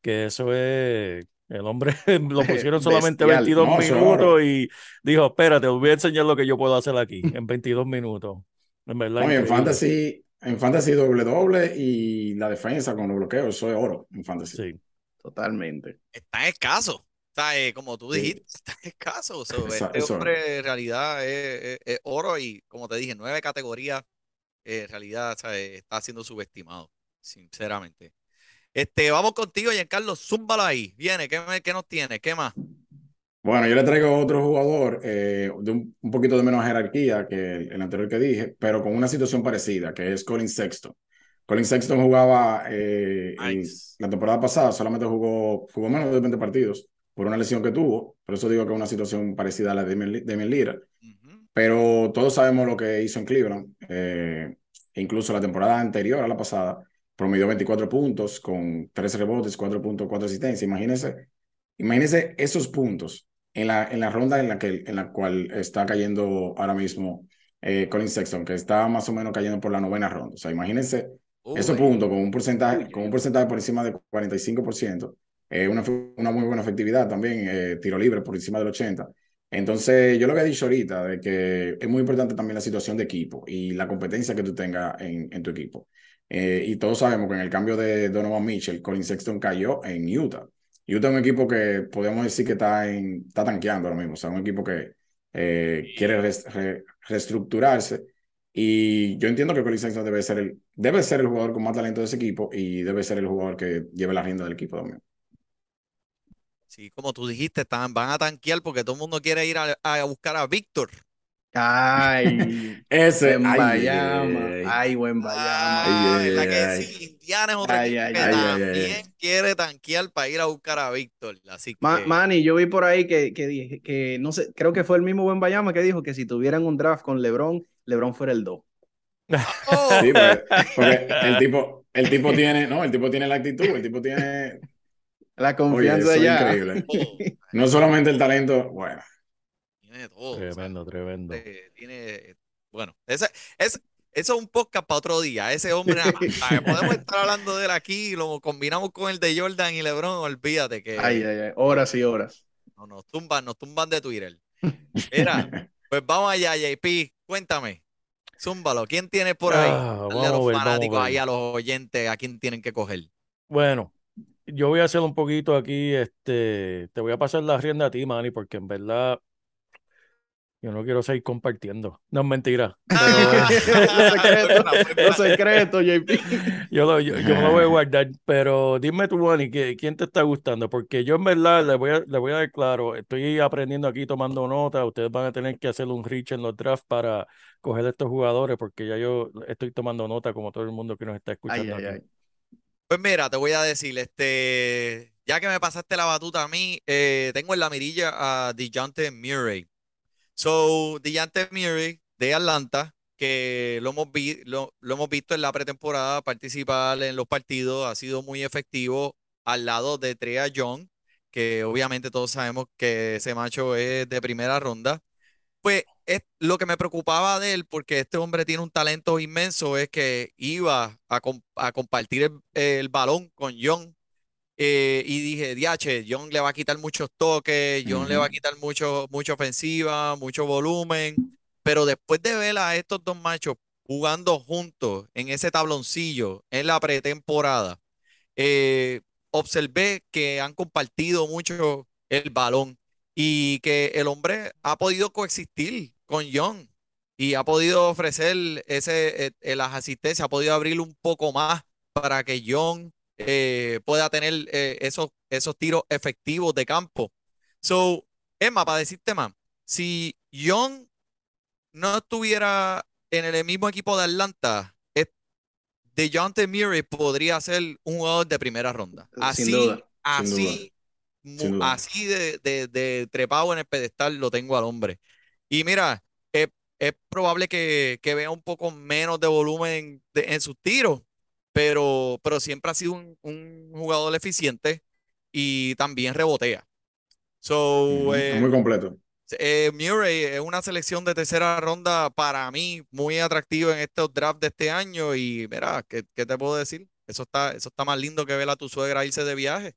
[SPEAKER 2] Que eso es... El hombre lo pusieron solamente
[SPEAKER 3] Bestial.
[SPEAKER 2] 22
[SPEAKER 4] No, eso es
[SPEAKER 2] minutos y dijo, espérate, voy a enseñar lo que yo puedo hacer aquí en 22 minutos. En verdad,
[SPEAKER 4] No, en fantasy, en fantasy doble doble y la defensa con los bloqueos, eso es oro en fantasy.
[SPEAKER 2] Sí.
[SPEAKER 3] Totalmente.
[SPEAKER 1] Está escaso. O sea, eh, como tú
[SPEAKER 4] Sí.
[SPEAKER 1] dijiste, está escaso. So,
[SPEAKER 4] Esa-
[SPEAKER 1] este hombre en realidad es, es- es oro y, como te dije, nueve categorías, eh, en realidad, ¿sabes? está siendo subestimado, sinceramente. Este, vamos contigo, Giancarlo, zúmbalo ahí. Viene, ¿qué, qué nos tiene? ¿Qué más?
[SPEAKER 4] Bueno, yo le traigo otro jugador eh, de un, un poquito de menos jerarquía que el, el anterior que dije, pero con una situación parecida, que es Colin Sexton. Colin Sexton jugaba eh,
[SPEAKER 1] Nice.
[SPEAKER 4] la temporada pasada, solamente jugó, jugó menos de 20 partidos por una lesión que tuvo, por eso digo que es una situación parecida a la de Damian Li- Damian Lillard.
[SPEAKER 1] Ujú.
[SPEAKER 4] pero todos sabemos lo que hizo en Cleveland. eh, incluso la temporada anterior a la pasada, promedió 24 puntos con 13 rebotes, 4.4 asistencias. Imagínense, imagínense esos puntos en la, en la ronda en la, que, en la cual está cayendo ahora mismo eh, Colin Sexton, que está más o menos cayendo por la novena ronda. O sea, imagínense esos
[SPEAKER 1] Uy,
[SPEAKER 4] puntos con un porcentaje, con un porcentaje por encima de 45%, eh, una, una muy buena efectividad también, eh, tiro libre por encima del 80%. Entonces, yo lo que he dicho ahorita, de que es muy importante también la situación de equipo y la competencia que tú tengas en, en tu equipo. Eh, y todos sabemos que en el cambio de Donovan Mitchell, Colin Sexton cayó en Utah. Utah es un equipo que podemos decir que está, en, está tanqueando ahora mismo, o sea, un equipo que eh, quiere reestructurarse. Y yo entiendo que Colin Sexton debe ser, el, debe ser el jugador con más talento de ese equipo y debe ser el jugador que lleve la rienda del equipo también.
[SPEAKER 1] sí, como tú dijiste, están, van a tanquear porque todo el mundo quiere ir a, a buscar a Víctor.
[SPEAKER 3] Ay,
[SPEAKER 4] Ese,
[SPEAKER 3] buen
[SPEAKER 4] ay,
[SPEAKER 3] Bayama.
[SPEAKER 4] ay, ay.
[SPEAKER 3] Ay, buen Bayama.
[SPEAKER 4] Ay,
[SPEAKER 1] la
[SPEAKER 4] ay,
[SPEAKER 1] que
[SPEAKER 4] ay.
[SPEAKER 1] sí, Indiana es
[SPEAKER 3] ay,
[SPEAKER 1] que
[SPEAKER 3] ay,
[SPEAKER 4] ay, ay,
[SPEAKER 1] también
[SPEAKER 4] ay.
[SPEAKER 1] quiere tanquear para ir a buscar a Víctor. Así que,
[SPEAKER 3] Ma- Manny, yo vi por ahí que, que, dije- que no sé, creo que fue el mismo buen Bayama que dijo que si tuvieran un draft con LeBron, LeBron fuera el 2.
[SPEAKER 1] ¡Oh!
[SPEAKER 4] Sí, porque, porque el tipo, el tipo tiene, no, el tipo tiene la actitud, el tipo tiene,
[SPEAKER 3] La
[SPEAKER 4] oye,
[SPEAKER 3] confianza
[SPEAKER 4] eso es
[SPEAKER 3] ya.
[SPEAKER 4] increíble.
[SPEAKER 1] todo.
[SPEAKER 4] No solamente el talento, bueno,
[SPEAKER 1] Tiene todo. o sea,
[SPEAKER 2] Tremendo, tremendo.
[SPEAKER 1] eh, tiene, bueno, ese, es, eso es un podcast para otro día. Ese hombre, podemos estar hablando de él aquí, lo combinamos con el de Jordan y LeBron, olvídate que
[SPEAKER 3] Ay, ay, ay, horas y horas.
[SPEAKER 1] no, no, nos tumban, nos tumban de Twitter. Mira, pues vamos allá, JP, cuéntame. Zúmbalo, ¿quién tiene por ahí?
[SPEAKER 2] Ah,
[SPEAKER 1] Dale a los
[SPEAKER 2] ver,
[SPEAKER 1] fanáticos ahí, a los oyentes, a quién tienen que coger.
[SPEAKER 2] Bueno, yo voy a hacer un poquito aquí, este, te voy a pasar la rienda a ti, Manny, porque en verdad yo no quiero seguir compartiendo. No es mentira.
[SPEAKER 1] Ah,
[SPEAKER 3] Los secretos,
[SPEAKER 1] Pues
[SPEAKER 3] los secretos, JP.
[SPEAKER 2] Yo, lo, yo, yo lo voy a guardar, pero dime tú, ¿qué- ¿quién te está gustando? Porque yo en verdad le voy a, le voy a dar claro, estoy aprendiendo aquí tomando nota, ustedes van a tener que hacer un reach en los drafts para coger estos jugadores, porque ya yo estoy tomando nota como todo el mundo que nos está
[SPEAKER 3] Ay,
[SPEAKER 2] escuchando
[SPEAKER 3] ay,
[SPEAKER 2] aquí.
[SPEAKER 3] ay.
[SPEAKER 1] Pues mira, te voy a decir, este, ya que me pasaste la batuta a mí, eh, tengo en la mirilla a DeJounte Murray. So, DeJounte Murray de Atlanta, que lo hemos, vi- lo, lo hemos visto en la pretemporada participar en los partidos, ha sido muy efectivo al lado de Trea Young, que obviamente todos sabemos que ese macho es de primera ronda. Pues es, lo que me preocupaba de él, porque este hombre tiene un talento inmenso, es que iba a, a compartir el, el balón con John. Eh, y dije, diache, John le va a quitar muchos toques, John le va a quitar mucho, mucha ofensiva, mucho volumen. Pero después de ver a estos dos machos jugando juntos en ese tabloncillo en la pretemporada, eh, observé que han compartido mucho el balón y que el hombre ha podido coexistir con John y ha podido ofrecer ese, eh, las asistencias, ha podido abrir un poco más para que John eh, pueda tener eh, esos, esos tiros efectivos de campo. So, Emma, para decirte más, si John no estuviera en el mismo equipo de Atlanta, DeJounte Murray podría ser un jugador de primera ronda. Así,
[SPEAKER 3] duda.
[SPEAKER 1] Así,
[SPEAKER 4] duda.
[SPEAKER 1] así de, de- de trepado en el pedestal lo tengo al hombre. Y mira, es, es probable que, que vea un poco menos de volumen de- en sus tiros, pero, pero siempre ha sido un, un jugador eficiente y también rebotea. So, eh,
[SPEAKER 4] muy completo.
[SPEAKER 1] eh, Murray es una selección de tercera ronda para mí muy atractiva en estos drafts de este año y mira, ¿qué, qué te puedo decir? Eso está, eso está más lindo que ver a tu suegra irse de viaje.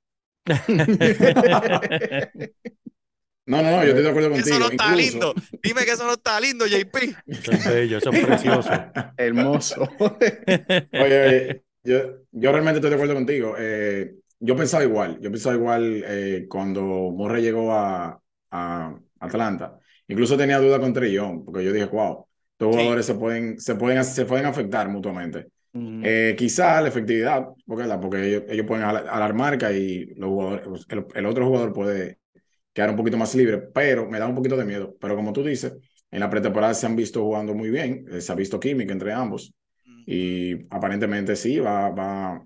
[SPEAKER 4] No, no, no, yo estoy de acuerdo contigo.
[SPEAKER 1] Eso no está
[SPEAKER 4] Incluso-
[SPEAKER 1] lindo. Dime que eso no está lindo, JP.
[SPEAKER 2] Eso es bello, eso es precioso.
[SPEAKER 3] Hermoso.
[SPEAKER 4] Oye, oye, yo, yo realmente estoy de acuerdo contigo. Eh, yo pensaba igual, yo pensaba igual eh, cuando Murray llegó a, a Atlanta. Incluso tenía duda con Young, porque yo dije, wow, estos
[SPEAKER 1] Sí.
[SPEAKER 4] jugadores se pueden, se pueden, se pueden afectar mutuamente.
[SPEAKER 3] Ujú.
[SPEAKER 4] Eh, quizá la efectividad, porque, la- porque ellos, ellos pueden al- alarmar marca y los jugadores, el, el otro jugador puede quedar un poquito más libre, pero me da un poquito de miedo. Pero como tú dices, en la pretemporada se han visto jugando muy bien, eh, se ha visto química entre ambos y aparentemente sí, va, va,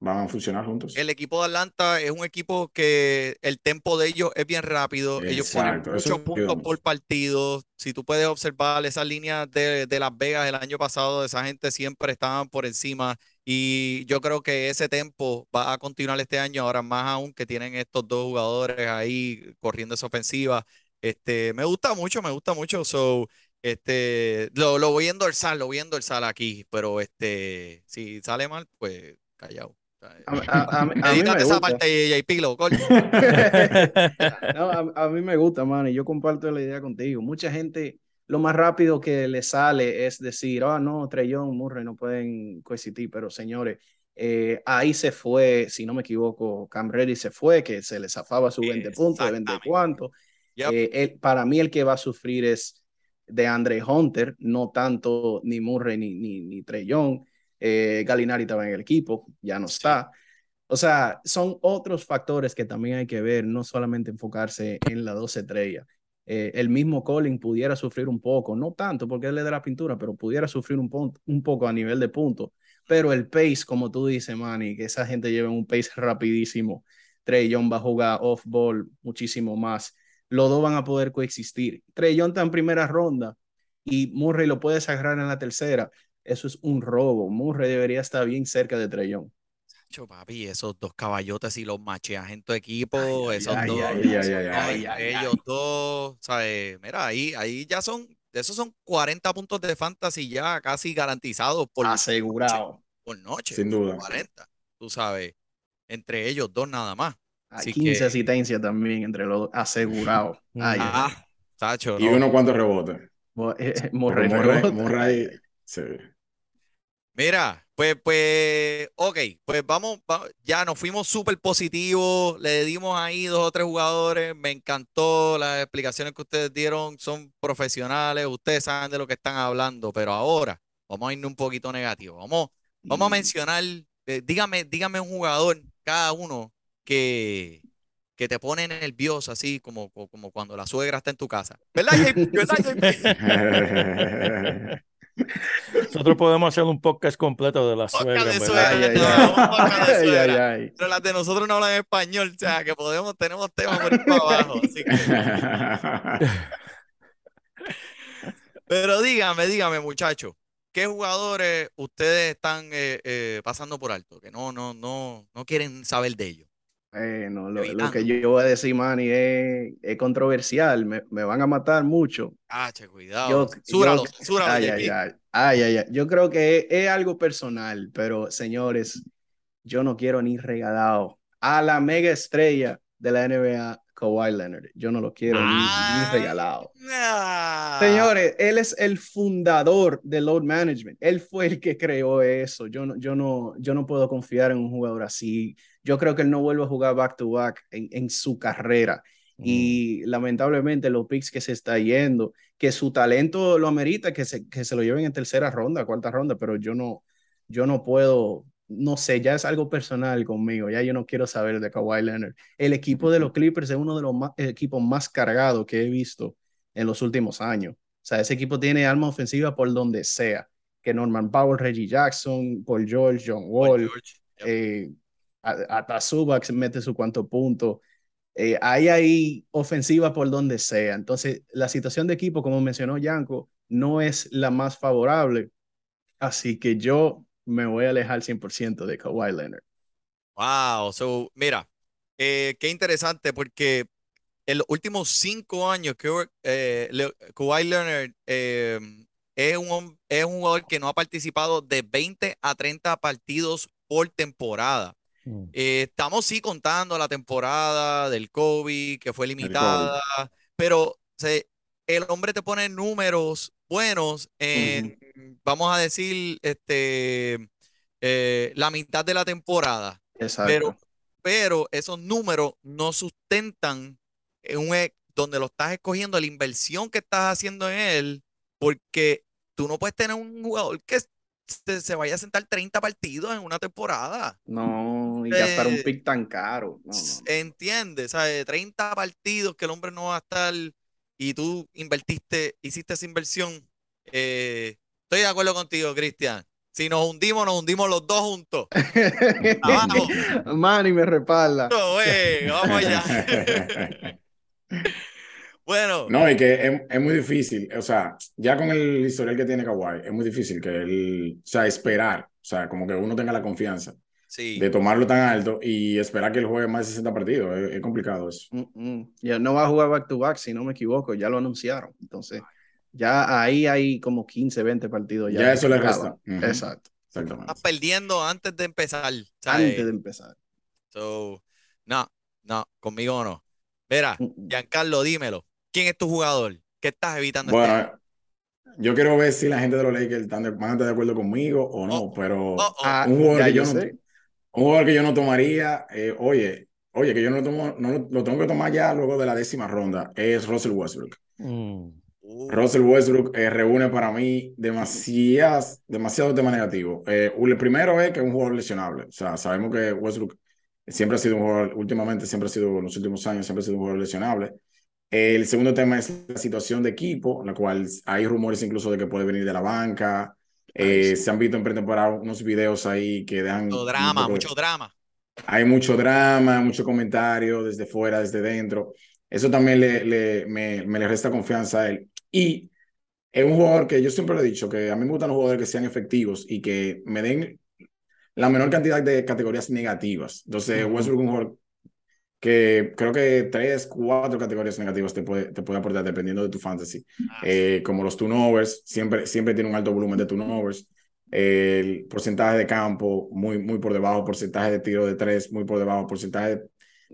[SPEAKER 4] van a funcionar juntos.
[SPEAKER 1] El equipo de Atlanta es un equipo que el tempo de ellos es bien rápido. Ellos ponen
[SPEAKER 4] Exacto,
[SPEAKER 1] muchos puntos por partido. Si tú puedes observar esas líneas de, de Las Vegas el año pasado, esa gente siempre estaban por encima. Y yo creo que ese tempo va a continuar este año, ahora más aún que tienen estos dos jugadores ahí corriendo esa ofensiva. Este, me gusta mucho, me gusta mucho. So, este, lo, lo voy a endorsar, lo voy a endorsar aquí, pero este, si sale mal, pues callado.
[SPEAKER 3] A, a- a a
[SPEAKER 1] Edítate
[SPEAKER 3] me
[SPEAKER 1] esa
[SPEAKER 3] gusta.
[SPEAKER 1] parte, JP, lo.
[SPEAKER 3] No, a, mí me gusta, mano, y yo comparto la idea contigo. Mucha gente, lo más rápido que le sale es decir, ah, no, Trey Young, Murray no pueden coexistir, pero señores, eh, ahí se fue, si no me equivoco, Cam Reddish se fue, que se le zafaba sus 20 puntos, 20
[SPEAKER 1] Exactamente.
[SPEAKER 3] cuantos.
[SPEAKER 1] Yep.
[SPEAKER 3] Eh, para mí el que va a sufrir es de Andre Hunter, no tanto ni Murray ni, ni, ni Trey Young. Eh, Galinari estaba en el equipo, ya no está. O sea, son otros factores que también hay que ver, no solamente enfocarse en la 12 estrellas. Eh, el mismo Colin pudiera sufrir un poco, no tanto porque él es de la pintura, pero pudiera sufrir un, un poco a nivel de puntos. Pero el pace, como tú dices, Manny, que esa gente lleva un pace rapidísimo. Trey Young va a jugar off-ball muchísimo más. Los dos van a poder coexistir. Trey Young está en primera ronda y Murray lo puede agarrar en la tercera. Eso es un robo. Murray debería estar bien cerca de Trey Young.
[SPEAKER 1] Papi, esos dos caballotes y los macheas en tu equipo,
[SPEAKER 3] Ay,
[SPEAKER 1] esos
[SPEAKER 3] ay,
[SPEAKER 1] dos,
[SPEAKER 3] ay,
[SPEAKER 4] ay,
[SPEAKER 1] esos
[SPEAKER 4] ay,
[SPEAKER 1] dos,
[SPEAKER 4] ay,
[SPEAKER 1] entre
[SPEAKER 3] ay,
[SPEAKER 1] ellos dos, ¿sabes? Mira, ahí, ahí ya son, esos son 40 puntos de fantasy ya casi garantizados por,
[SPEAKER 3] Asegurado.
[SPEAKER 1] por noche,
[SPEAKER 4] Sin duda.
[SPEAKER 1] 40, tú sabes, entre ellos dos nada más.
[SPEAKER 3] Hay
[SPEAKER 1] Así
[SPEAKER 3] 15
[SPEAKER 1] que-
[SPEAKER 3] asistencias también entre los dos, asegurado.
[SPEAKER 2] Mm.
[SPEAKER 1] Ah, Tacho,
[SPEAKER 4] Y
[SPEAKER 1] no.
[SPEAKER 4] uno cuántos rebotes.
[SPEAKER 3] Mo- eh. Murray,
[SPEAKER 4] sí.
[SPEAKER 1] Mira, pues, pues, ok, pues vamos, va- ya nos fuimos súper positivos, le dimos ahí dos o tres jugadores, me encantó las explicaciones que ustedes dieron, son profesionales, ustedes saben de lo que están hablando, pero ahora vamos a irnos un poquito negativo, vamos, vamos a mencionar, eh, dígame, dígame un jugador, cada uno, que, que te pone nervioso, así como, como, cuando la suegra está en tu casa. ¿Verdad, JP? ¿Verdad, JP?
[SPEAKER 2] Nosotros podemos hacer un podcast completo de la suegra.
[SPEAKER 1] Pero las de nosotros no hablan español, o sea, que podemos, tenemos temas por ir para abajo. así que- Pero dígame, dígame, muchachos, ¿qué jugadores ustedes están eh, eh, pasando por alto? Que no, no, no, no quieren saber de ellos.
[SPEAKER 3] Eh, no, lo, lo que yo voy a decir, Manny, es, es controversial. Me, me van a matar mucho.
[SPEAKER 1] Ah, che, cuidado.
[SPEAKER 3] Yo,
[SPEAKER 1] Censúralo,
[SPEAKER 3] yo-
[SPEAKER 1] censúralo,
[SPEAKER 3] ay, ay, ay, ay, ay. Yo creo que es, es algo personal, pero señores, yo no quiero ni regalado a la mega estrella de la NBA, Kawhi Leonard. Yo no lo quiero ni-
[SPEAKER 1] Ah.
[SPEAKER 3] ni, regalado.
[SPEAKER 1] Ah.
[SPEAKER 3] Señores, él es el fundador de load management. Él fue el que creó eso. Yo no, yo no, yo no puedo confiar en un jugador así. Yo creo que él no vuelve a jugar back to back en, en su carrera. Y lamentablemente los picks que se está yendo, que su talento lo amerita, que se, que se lo lleven en tercera ronda, cuarta ronda, pero yo no, yo no puedo, no sé, ya es algo personal conmigo, ya yo no quiero saber de Kawhi Leonard. El equipo de los Clippers es uno de los más- equipos más cargados que he visto en los últimos años. O sea, ese equipo tiene alma ofensiva por donde sea, que Norman Powell, Reggie Jackson, Paul George, John Wall,
[SPEAKER 1] George. Yep.
[SPEAKER 3] eh, hasta Zubac mete su cuanto punto. Eh, ahí hay ofensiva por donde sea. Entonces, la situación de equipo, como mencionó Yanko, no es la más favorable. Así que yo me voy a alejar 100% de Kawhi Leonard.
[SPEAKER 1] Wow, so, mira, eh, qué interesante porque en los últimos cinco años que eh, Le- Kawhi Leonard eh, es un, es un jugador que no ha participado de 20 a 30 partidos por temporada.
[SPEAKER 2] Mm.
[SPEAKER 1] Eh, estamos sí contando la temporada del COVID, que fue limitada, pero se- el hombre te pone números buenos en, vamos a decir, este, eh, la mitad de la temporada.
[SPEAKER 3] Exacto.
[SPEAKER 1] Pero, pero esos números no sustentan en un e- donde lo estás escogiendo, la inversión que estás haciendo en él, porque tú no puedes tener un jugador que se, se vaya a sentar 30 partidos en una temporada.
[SPEAKER 3] no, y gastar un
[SPEAKER 1] eh,
[SPEAKER 3] pick tan caro. No, no.
[SPEAKER 1] ¿Entiendes? ¿Sabes? 30 partidos que el hombre no va a estar y tú invertiste, hiciste esa inversión. Eh, estoy de acuerdo contigo, Cristian. Si nos hundimos, nos hundimos los dos juntos. Abajo.
[SPEAKER 3] Manny me respalda.
[SPEAKER 1] No, güey, vamos allá. Bueno,
[SPEAKER 4] No, y que es, es muy difícil, o sea, ya con el historial que tiene Kawhi, es muy difícil que él, o sea, esperar, o sea, como que uno tenga la confianza
[SPEAKER 1] sí.
[SPEAKER 4] de tomarlo tan alto y esperar que él juegue más de 60 partidos, es, es complicado eso.
[SPEAKER 3] Mm, mm. Ya no va a jugar back to back, si no me equivoco, ya lo anunciaron. Entonces, ya ahí hay como 15, 20 partidos. Ya,
[SPEAKER 4] Ya eso le resta.
[SPEAKER 3] Exacto.
[SPEAKER 4] Exactamente.
[SPEAKER 1] Estás perdiendo antes de empezar. ¿sabes?
[SPEAKER 3] Antes de empezar.
[SPEAKER 1] So, no, no, conmigo no. Mira,
[SPEAKER 3] Mm.
[SPEAKER 1] Giancarlo, dímelo. ¿Quién es tu jugador? ¿Qué estás evitando este?
[SPEAKER 4] Bueno, yo quiero ver si la gente de los Lakers están de, van a estar de acuerdo conmigo o no,
[SPEAKER 1] Oh,
[SPEAKER 4] pero
[SPEAKER 1] Oh, oh.
[SPEAKER 3] Ah,
[SPEAKER 4] un jugador
[SPEAKER 3] ya
[SPEAKER 4] que yo
[SPEAKER 3] yo
[SPEAKER 4] no,
[SPEAKER 3] sé.
[SPEAKER 4] Un jugador que yo no tomaría, eh, oye, oye, que yo no lo tomo, no lo, lo tengo que tomar ya luego de la décima ronda, es Russell Westbrook.
[SPEAKER 2] Mm.
[SPEAKER 1] Uh,
[SPEAKER 4] Russell Westbrook eh, reúne para mí demasiadas, demasiados temas negativos. Eh, el primero es que es un jugador lesionable. O sea, sabemos que Westbrook siempre ha sido un jugador, últimamente siempre ha sido, en los últimos años, siempre ha sido un jugador lesionable. El segundo tema es la situación de equipo, en la cual hay rumores incluso de que puede venir de la banca. Eh,
[SPEAKER 3] sí.
[SPEAKER 4] Se han visto en pretemporada unos videos ahí que dejan...
[SPEAKER 1] mucho drama,
[SPEAKER 4] de-
[SPEAKER 1] mucho drama.
[SPEAKER 4] hay mucho drama, mucho comentario desde fuera, desde dentro. Eso también le, le- me, me le resta confianza a él. Y es un jugador que yo siempre le he dicho que a mí me gustan los jugadores que sean efectivos y que me den la menor cantidad de categorías negativas. Entonces. Westbrook es un jugador que creo que tres, cuatro categorías negativas te puede, te puede aportar dependiendo de tu fantasy.
[SPEAKER 1] Ah,
[SPEAKER 4] Eh, como los turnovers, siempre, siempre tiene un alto volumen de turnovers. El porcentaje de campo muy, muy por debajo, porcentaje de tiro de tres muy por debajo, porcentaje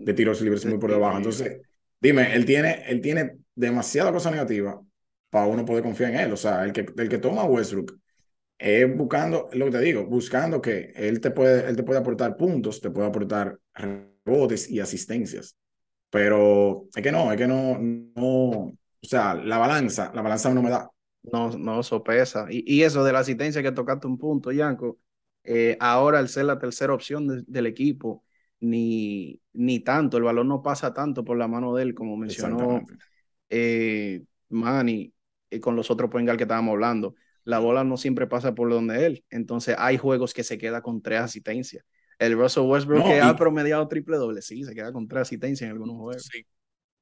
[SPEAKER 4] de tiros libres muy por debajo. Entonces, dime, él tiene, él tiene demasiada cosa negativa para uno poder confiar en él. O sea, el que, el que toma Westbrook es buscando, lo que te digo, buscando que él te puede, él te puede aportar puntos, te puede aportar rebotes y asistencias. Pero es que no, es que no, no, o sea, la balanza, la balanza no me da.
[SPEAKER 3] No, no sopesa. Y, y eso de la asistencia que tocaste un punto, Yanko, eh, ahora al ser la tercera opción de, del equipo, ni, ni tanto, el balón no pasa tanto por la mano de él, como mencionó eh, Manny, y con los otros point que estábamos hablando. La bola no siempre pasa por donde él. Entonces hay juegos que se queda con tres asistencias. El Russell Westbrook
[SPEAKER 4] No,
[SPEAKER 3] que
[SPEAKER 4] y-
[SPEAKER 3] ha promediado triple doble, sí, se queda con tres asistencias en algunos juegos.
[SPEAKER 1] Sí.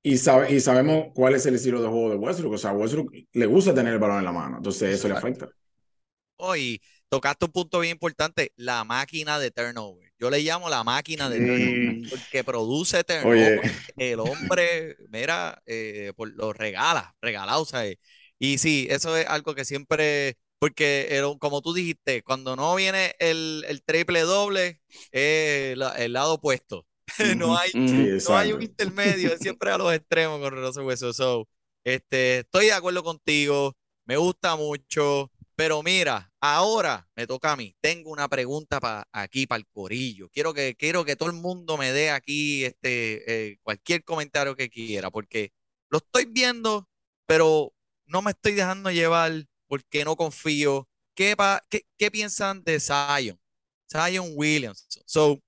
[SPEAKER 4] Y, sabe, y sabemos cuál es el estilo de juego de Westbrook. O sea, Westbrook le gusta tener el balón en la mano. Entonces eso le
[SPEAKER 3] Exacto.
[SPEAKER 4] afecta.
[SPEAKER 1] Hoy tocaste un punto bien importante, la máquina de turnover. Yo le llamo la máquina de turnover porque produce turnover.
[SPEAKER 4] Oye,
[SPEAKER 1] El hombre, mira, eh, por- lo regala, regalado, ¿sabes? Y sí, eso es algo que siempre, porque el- como tú dijiste, cuando no viene el, el triple doble, es el lado opuesto. No hay,
[SPEAKER 4] sí,
[SPEAKER 1] no hay un intermedio, es siempre a los extremos con Russell Westbrook. So, este, estoy de acuerdo contigo, me gusta mucho, pero mira, ahora me toca a mí. Tengo una pregunta para aquí, para el corillo. Quiero que, quiero que todo el mundo me dé aquí este, eh, cualquier comentario que quiera, porque lo estoy viendo, pero no me estoy dejando llevar porque no confío. ¿Qué, pa- qué, qué piensan de Zion? Zion Williams. So,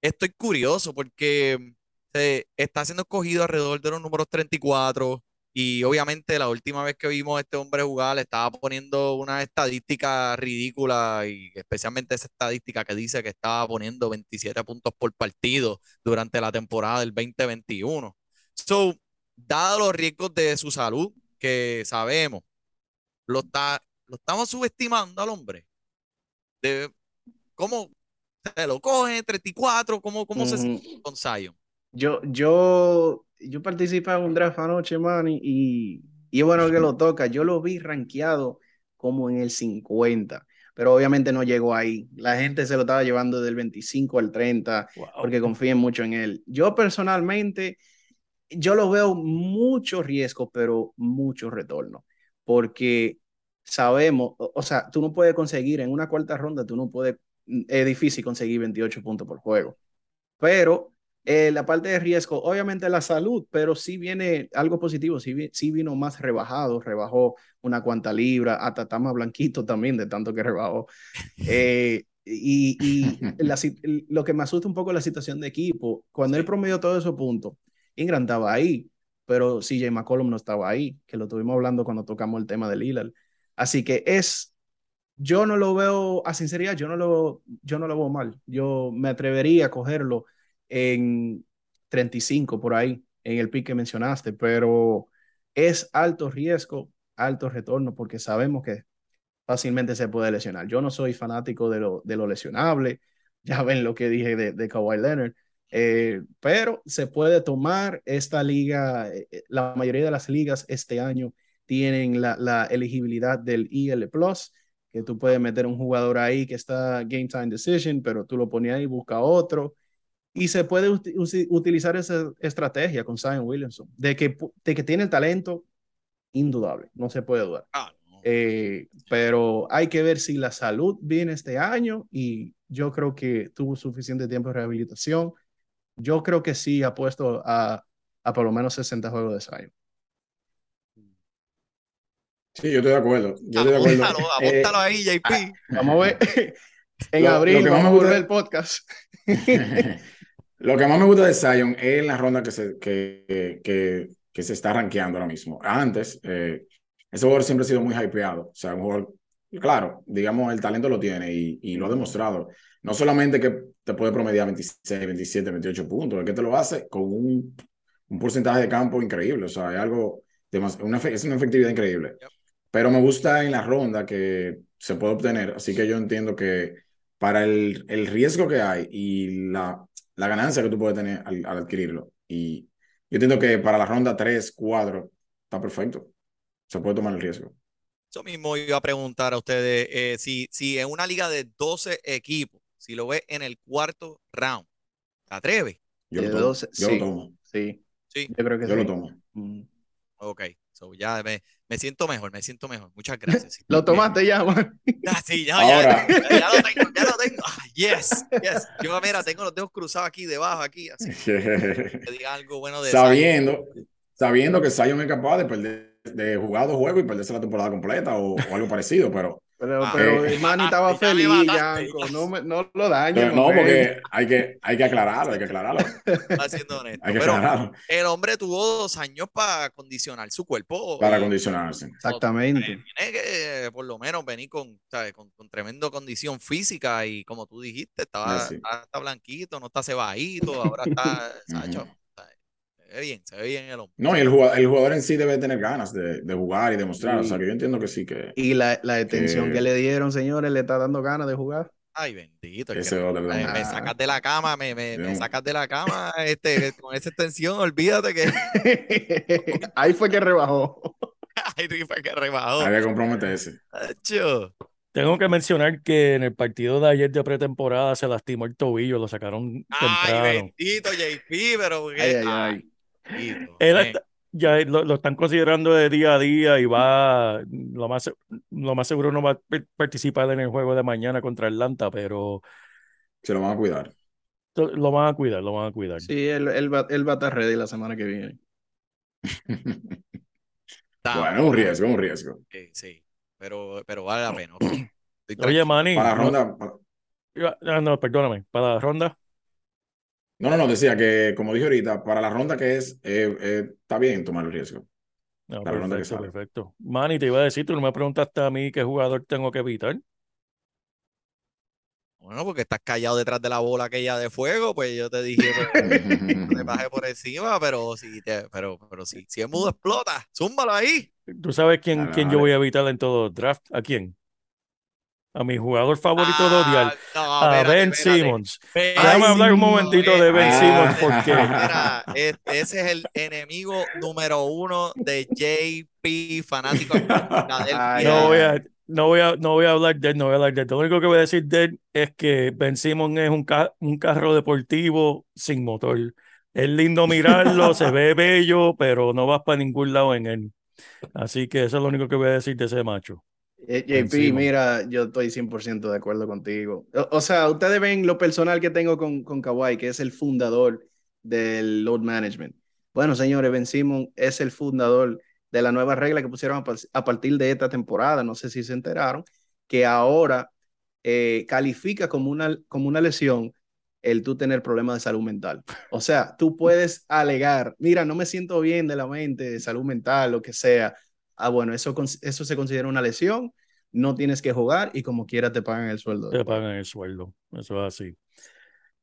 [SPEAKER 1] estoy curioso porque eh, está siendo escogido alrededor de los números 34 y obviamente la última vez que vimos a este hombre jugar le estaba poniendo una estadística ridícula y especialmente esa estadística que dice que estaba poniendo 27 puntos por partido durante la temporada del 2021. So, dado los riesgos de su salud que sabemos, lo, está, lo estamos subestimando al hombre. De, ¿Cómo se lo coge? 34, ¿cómo, cómo se con Zion?
[SPEAKER 3] Yo, yo, yo participé en un draft anoche, man, y, y es bueno que lo toca. Yo lo vi rankeado como en el 50, pero obviamente no llegó ahí. La gente se lo estaba llevando del 25 al 30
[SPEAKER 2] Wow.
[SPEAKER 3] porque confían mucho en él. Yo personalmente, yo lo veo mucho riesgo, pero mucho retorno, porque sabemos, o, o sea, tú no puedes conseguir en una cuarta ronda, tú no puedes, es difícil conseguir 28 puntos por juego, pero eh, la parte de riesgo, obviamente la salud, pero sí viene algo positivo, sí, sí vino más rebajado, rebajó una cuanta libra, hasta está más blanquito también de tanto que rebajó. Eh, y y la lo que me asusta un poco es la situación de equipo, cuando él promedió todos esos puntos, Ingram estaba ahí, pero CJ McCollum no estaba ahí, que lo estuvimos hablando cuando tocamos el tema de Lillard. Así que es, yo no lo veo, a sinceridad, yo no lo, yo no lo veo mal. Yo me atrevería a cogerlo en 35 por ahí, en el pick que mencionaste, pero es alto riesgo, alto retorno, porque sabemos que fácilmente se puede lesionar. Yo no soy fanático de lo, de lo lesionable, ya ven lo que dije de, de Kawhi Leonard, eh, pero se puede tomar esta liga, eh, la mayoría de las ligas este año tienen la, la elegibilidad del EL Plus, que tú puedes meter un jugador ahí que está game time decision, pero tú lo pones ahí, busca otro. Y se puede usi- utilizar esa estrategia con Zion Williamson, de que, de que tiene el talento indudable, no se puede dudar.
[SPEAKER 1] Ah, no.
[SPEAKER 3] Eh, pero hay que ver si la salud viene este año y yo creo que tuvo suficiente tiempo de rehabilitación. Yo creo que sí ha puesto a, a por lo menos 60 juegos de Zion.
[SPEAKER 4] Sí, yo estoy de acuerdo. Yo estoy de acuerdo.
[SPEAKER 1] Apóntalo,
[SPEAKER 4] Eh,
[SPEAKER 1] apóntalo ahí, JP.
[SPEAKER 3] Vamos a ver. en
[SPEAKER 4] Lo- lo
[SPEAKER 3] abril
[SPEAKER 4] que más
[SPEAKER 3] vamos a volver el podcast.
[SPEAKER 4] Lo que más me gusta de Zion es la ronda que se, que, que, que se está rankeando ahora mismo. Antes, eh, ese jugador siempre ha sido muy hypeado. O sea, un jugador, claro, digamos, el talento lo tiene y, y lo ha demostrado. No solamente que te puede promediar 26, 27, 28 puntos, es que te lo hace con un, un porcentaje de campo increíble. O sea, es algo, una, es una efectividad increíble.
[SPEAKER 1] Yep.
[SPEAKER 4] Pero me gusta en la ronda que se puede obtener. Así que yo entiendo que para el, el riesgo que hay y la, la ganancia que tú puedes tener al, al adquirirlo. Y yo entiendo que para la ronda 3, 4, está perfecto. Se puede tomar el riesgo.
[SPEAKER 1] Eso mismo iba a preguntar a ustedes, eh, si, si en una liga de 12 equipos, si lo ves en el cuarto round, ¿te atreves?
[SPEAKER 4] Yo, lo tomo.
[SPEAKER 3] 12,
[SPEAKER 4] yo
[SPEAKER 3] sí.
[SPEAKER 4] lo tomo.
[SPEAKER 3] Sí,
[SPEAKER 1] Sí,
[SPEAKER 3] yo creo que
[SPEAKER 4] Yo
[SPEAKER 3] sí.
[SPEAKER 4] lo tomo.
[SPEAKER 3] Mm.
[SPEAKER 1] ok. So, ya me, me siento mejor, me siento mejor. Muchas gracias. sí.
[SPEAKER 3] Lo tomaste ya, man.
[SPEAKER 1] Ah, sí, ya, ya,
[SPEAKER 4] Ahora.
[SPEAKER 1] ya, ya lo tengo, ya lo tengo. Ah, yes, yes. Yo, mira, tengo los dedos cruzados aquí debajo, aquí, así. Que diga algo bueno de Zion.
[SPEAKER 4] sabiendo, sabiendo que Zion es capaz de perder, de jugar dos juegos y perderse la temporada completa o, o algo parecido, pero,
[SPEAKER 3] Pero,
[SPEAKER 1] Ah,
[SPEAKER 3] pero
[SPEAKER 4] eh,
[SPEAKER 3] el Manny estaba
[SPEAKER 1] me
[SPEAKER 3] feliz. Yanko. No, me- no lo dañes.
[SPEAKER 4] pero no,
[SPEAKER 3] hombre.
[SPEAKER 4] porque hay que, hay que aclararlo, hay que aclararlo,
[SPEAKER 1] Está siendo honesto.
[SPEAKER 4] hay que
[SPEAKER 1] Pero
[SPEAKER 4] aclararlo
[SPEAKER 1] el hombre tuvo dos años para condicionar su cuerpo.
[SPEAKER 4] para
[SPEAKER 1] y
[SPEAKER 4] acondicionarse.
[SPEAKER 3] Exactamente.
[SPEAKER 1] Tiene que por lo menos venir con, ¿sabes? con, con tremenda condición física y como tú dijiste, estaba, está, está blanquito, no está cebadito, ahora está, Sacho, ve bien, se ve bien el hombre.
[SPEAKER 4] No, y el jugador, el jugador en sí debe tener ganas de, de jugar y demostrar, o sea
[SPEAKER 3] Sí.
[SPEAKER 4] que yo entiendo que sí, que
[SPEAKER 3] Y la, la detención
[SPEAKER 4] Que-
[SPEAKER 3] que le dieron, señores, le está dando ganas de jugar.
[SPEAKER 1] Ay, bendito. que me, me sacas de la cama, me, me, me
[SPEAKER 4] Sí.
[SPEAKER 1] sacas de la cama este, con esa extensión, olvídate que
[SPEAKER 3] Ahí fue que rebajó.
[SPEAKER 1] ay, sí fue que rebajó.
[SPEAKER 4] había que comprometerse.
[SPEAKER 2] Tengo que mencionar que en el partido de ayer de pretemporada se lastimó el tobillo, lo sacaron
[SPEAKER 1] Ay,
[SPEAKER 2] temprano.
[SPEAKER 1] bendito JP, pero
[SPEAKER 3] Ay, ay, ay.
[SPEAKER 2] Él está- ya lo, lo están considerando de día a día y va, lo más, lo más seguro no va a participar en el juego de mañana contra Atlanta, pero
[SPEAKER 4] Se lo van a cuidar.
[SPEAKER 2] lo van a cuidar, lo van a cuidar.
[SPEAKER 3] Sí, él, él va, él va a estar ready la semana que viene.
[SPEAKER 4] Bueno, es un riesgo, es un riesgo.
[SPEAKER 1] Sí, sí, pero, pero vale la pena.
[SPEAKER 2] Oye. Manny,
[SPEAKER 4] Para la
[SPEAKER 2] no-
[SPEAKER 4] ronda, para-
[SPEAKER 2] ah, no, perdóname, para la ronda,
[SPEAKER 4] no, no, no, decía que, como dije ahorita, para la ronda que es, eh, eh, está bien tomar el riesgo.
[SPEAKER 2] no,
[SPEAKER 4] La ronda que sale.
[SPEAKER 2] perfecto. Manny, te iba a decir, tú no me preguntaste a mí qué jugador tengo que evitar.
[SPEAKER 1] Bueno, porque estás callado detrás de la bola aquella de fuego, pues yo te dije, pues, te bajé por encima, pero si te, pero, pero si, si el mudo explota, zúmbalo ahí.
[SPEAKER 2] ¿Tú sabes quién, quién yo voy a evitar en todo draft? ¿A quién? A mi jugador favorito de
[SPEAKER 1] Ah,
[SPEAKER 2] odiar,
[SPEAKER 1] no,
[SPEAKER 2] a
[SPEAKER 1] espérate,
[SPEAKER 2] Ben
[SPEAKER 1] espérate.
[SPEAKER 2] Simmons. Déjame hablar un momentito de Ben Simmons
[SPEAKER 4] ah,
[SPEAKER 2] porque
[SPEAKER 1] Mira, este- ese es el enemigo número uno de JP, fanático de.
[SPEAKER 3] Ay,
[SPEAKER 2] no voy a, no voy a, no voy a hablar de él, no voy a hablar de él. Lo único que voy a decir de él es que Ben Simmons es un, ca- un carro deportivo sin motor. Es lindo mirarlo, se ve bello, pero no vas para ningún lado en él. Así que eso es lo único que voy a decir de ese macho.
[SPEAKER 3] Eh, JP, mira, yo estoy 100% de acuerdo contigo. O, o sea, ustedes ven lo personal que tengo con, con Kawhi, que es el fundador del load management. Bueno, señores, Ben Simmons es el fundador de la nueva regla que pusieron a partir de esta temporada, no sé si se enteraron, que ahora eh, califica como una, como una lesión el tú tener problemas de salud mental. O sea, tú puedes alegar, mira, no me siento bien de la mente, de salud mental, lo que sea. Ah, bueno, eso, eso se considera una lesión, no tienes que jugar y como quiera te pagan el sueldo.
[SPEAKER 2] Te pagan el sueldo. Eso es así.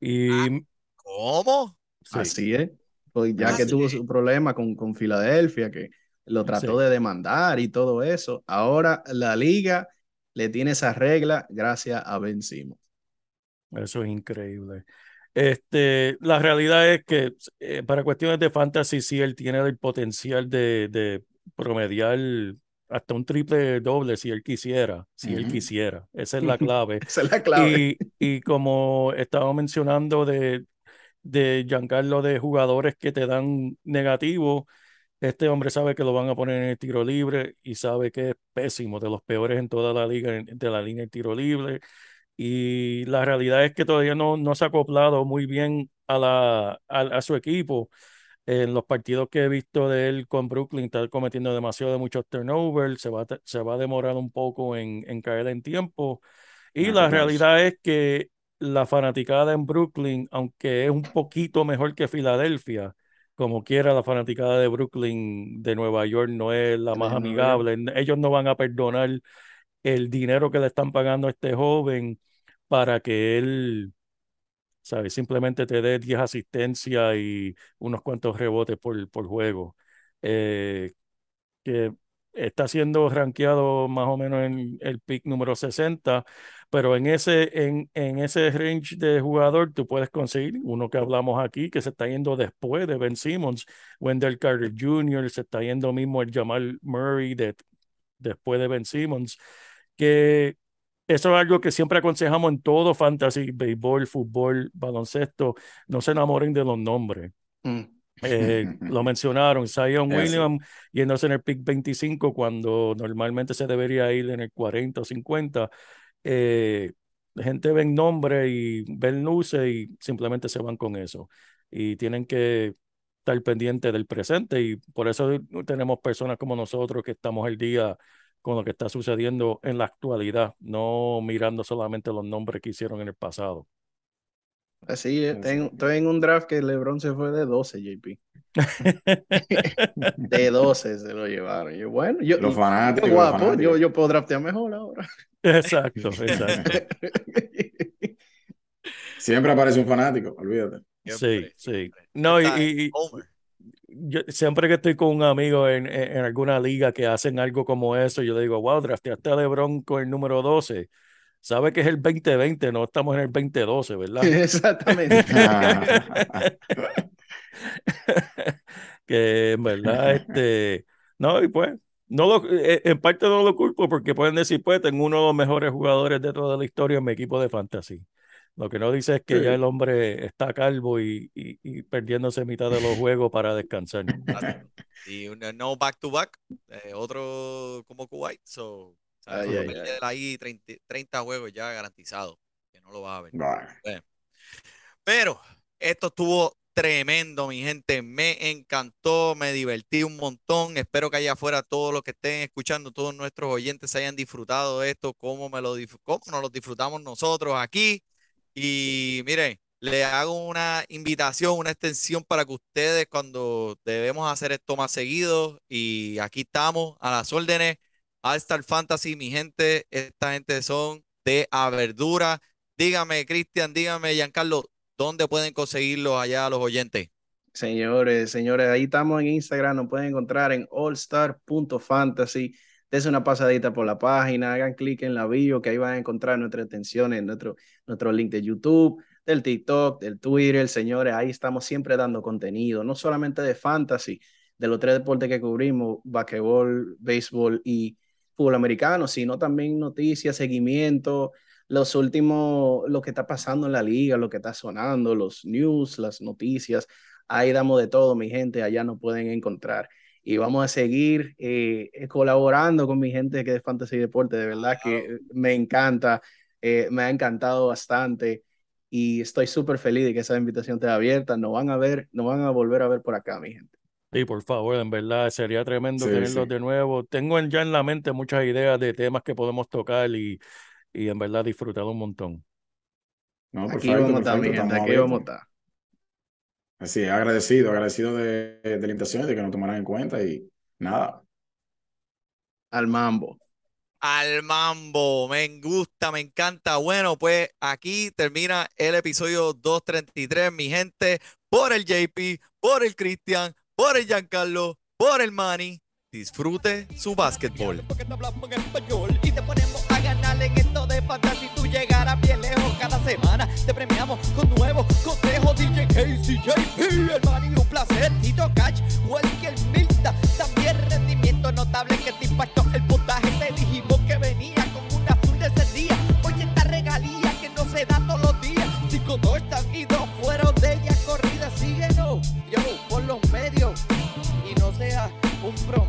[SPEAKER 2] Y
[SPEAKER 1] Ah. ¿Cómo?
[SPEAKER 2] sí,
[SPEAKER 3] Así es. Pues ya
[SPEAKER 1] Ah,
[SPEAKER 3] que
[SPEAKER 1] sí.
[SPEAKER 3] tuvo su problema con, con Filadelfia, que lo trató
[SPEAKER 2] Sí.
[SPEAKER 3] de demandar y todo eso, ahora la liga le tiene esa regla gracias a Ben Simmons.
[SPEAKER 2] Eso es increíble. Este, la realidad es que eh, para cuestiones de fantasy, sí, él tiene el potencial de, de promediar hasta un triple doble si él quisiera, si él quisiera. Esa es la clave.
[SPEAKER 3] Esa es la clave.
[SPEAKER 2] Y, y como estaba mencionando de, de Giancarlo, de jugadores que te dan negativo, este hombre sabe que lo van a poner en el tiro libre y sabe que es pésimo, de los peores en toda la liga, de la línea de tiro libre. Y la realidad es que todavía no, no se ha acoplado muy bien a, la, a, a su equipo. En los partidos que he visto de él con Brooklyn, está cometiendo demasiado de muchos turnovers, se va, se va a demorar un poco en, en caer en tiempo. Y la realidad es que la fanaticada en Brooklyn, aunque es un poquito mejor que Filadelfia, como quiera, la fanaticada de Brooklyn, de Nueva York, no es la más amigable. Ellos no van a perdonar el dinero que le están pagando a este joven para que él, ¿sabes? Simplemente te dé 10 asistencias y unos cuantos rebotes por, por juego. Eh, que está siendo rankeado más o menos en el pick número 60, pero en ese, en, en ese range de jugador tú puedes conseguir uno que hablamos aquí, que se está yendo después de Ben Simmons, Wendell Carter Jr., se está yendo mismo el Jamal Murray de, después de Ben Simmons, que eso es algo que siempre aconsejamos en todo fantasy, béisbol, fútbol, baloncesto. No se enamoren de los nombres.
[SPEAKER 3] Mm.
[SPEAKER 2] Eh, lo mencionaron, Zion. Williams yéndose en el pick 25 cuando normalmente se debería ir en el 40 o 50. Eh, gente ven nombre y ven luces y simplemente se van con eso. Y tienen que estar pendientes del presente y por eso tenemos personas como nosotros que estamos al día con lo que está sucediendo en la actualidad, no mirando solamente los nombres que hicieron en el pasado.
[SPEAKER 3] Así, eh,
[SPEAKER 4] Así.
[SPEAKER 3] tengo- estoy en un draft que LeBron se fue de 12, JP. De 12 se lo llevaron. Yo, bueno, yo,
[SPEAKER 4] Los
[SPEAKER 3] yo
[SPEAKER 4] fanáticos. los
[SPEAKER 3] guapo, yo,
[SPEAKER 4] fanáticos.
[SPEAKER 3] yo puedo draftear mejor ahora.
[SPEAKER 2] Exacto, exacto.
[SPEAKER 4] Siempre aparece un fanático, olvídate.
[SPEAKER 2] Sí,
[SPEAKER 1] Siempre,
[SPEAKER 2] sí. No, y. yo siempre que estoy con un amigo en, en, en alguna liga que hacen algo como eso, yo le digo, wow, drafteaste a LeBron con el número 12. Sabe que es el 2020, no estamos en el 2012, ¿verdad?
[SPEAKER 3] Exactamente.
[SPEAKER 2] que en verdad, este, no, y pues, no lo, eh, en parte no lo culpo porque pueden decir, pues, tengo uno de los mejores jugadores de toda la historia en mi equipo de fantasy. Lo que no dice es que
[SPEAKER 3] Sí.
[SPEAKER 2] ya el hombre está calvo y, y, y perdiéndose mitad de los juegos para descansar.
[SPEAKER 1] Y un no back to back, eh, otro como Kuwait, so, ¿sabes?
[SPEAKER 3] Ay,
[SPEAKER 1] ahí 30, 30 juegos ya garantizados, que no lo vas a ver. Pero esto estuvo tremendo, mi gente. Me encantó, me divertí un montón. Espero que allá afuera todos los que estén escuchando, todos nuestros oyentes hayan disfrutado de esto, como me lo cómo nos lo disfrutamos nosotros aquí. Y miren, le hago una invitación, una extensión para que ustedes cuando debemos hacer esto más seguido y aquí estamos a las órdenes. All Star Fantasy, mi gente, esta gente son de a verdura. Dígame, Cristian, dígame, Giancarlo, ¿dónde pueden conseguirlos allá los oyentes?
[SPEAKER 3] Señores, señores, ahí estamos en Instagram, nos pueden encontrar en allstar.fantasy. Dense una pasadita por la página, hagan clic en la bio, que ahí van a encontrar nuestras extensiones, nuestro, nuestro link de YouTube, del TikTok, del Twitter. Señores, ahí estamos siempre dando contenido, no solamente de fantasy, de los tres deportes que cubrimos, basquetbol, béisbol y fútbol americano, sino también noticias, seguimiento, los últimos, lo que está pasando en la liga, lo que está sonando, los news, las noticias. Ahí damos de todo, mi gente, allá nos pueden encontrar. Y vamos a seguir eh, eh, colaborando con mi gente que es Fantasy Deporte. De verdad que me encanta, eh, me ha encantado bastante y estoy súper feliz de que esa invitación esté abierta. Nos van a ver, nos van a volver a ver por acá, mi gente.
[SPEAKER 2] Sí, por favor, en verdad, sería tremendo
[SPEAKER 4] Sí,
[SPEAKER 2] tenerlos
[SPEAKER 4] sí.
[SPEAKER 2] de nuevo. Tengo en- ya en la mente muchas ideas de temas que podemos tocar y, y en verdad disfrutar un montón.
[SPEAKER 4] no,
[SPEAKER 3] Aquí
[SPEAKER 4] perfecto,
[SPEAKER 3] vamos a estar, mi
[SPEAKER 4] perfecto,
[SPEAKER 3] gente,
[SPEAKER 4] estamos
[SPEAKER 3] aquí vamos a estar.
[SPEAKER 4] Así, es, agradecido, agradecido de, de la invitación, de que nos tomaran en cuenta y nada.
[SPEAKER 3] Al mambo.
[SPEAKER 1] Al mambo, me gusta, me encanta. Bueno, pues aquí termina el episodio 233, mi gente, por el JP, por el Cristian, por el Giancarlo, por el Manny. Disfrute su básquetbol.
[SPEAKER 5] Porque te hablamos en español y te ponemos a ganar en esto de fantasy llegaras bien lejos cada semana. Te premiamos con nuevos consejos. DJ Casey, el man un placer. Tito Cash, Welker Milta. También rendimiento notable que te impactó el puntaje. Te dijimos que venía con un azul de ese día. Oye, esta regalía que no se da todos los días. Cinco, dos, y
[SPEAKER 1] dos fueron de ella corrida. Síguenos, yo, por los medios. Y no seas un promo.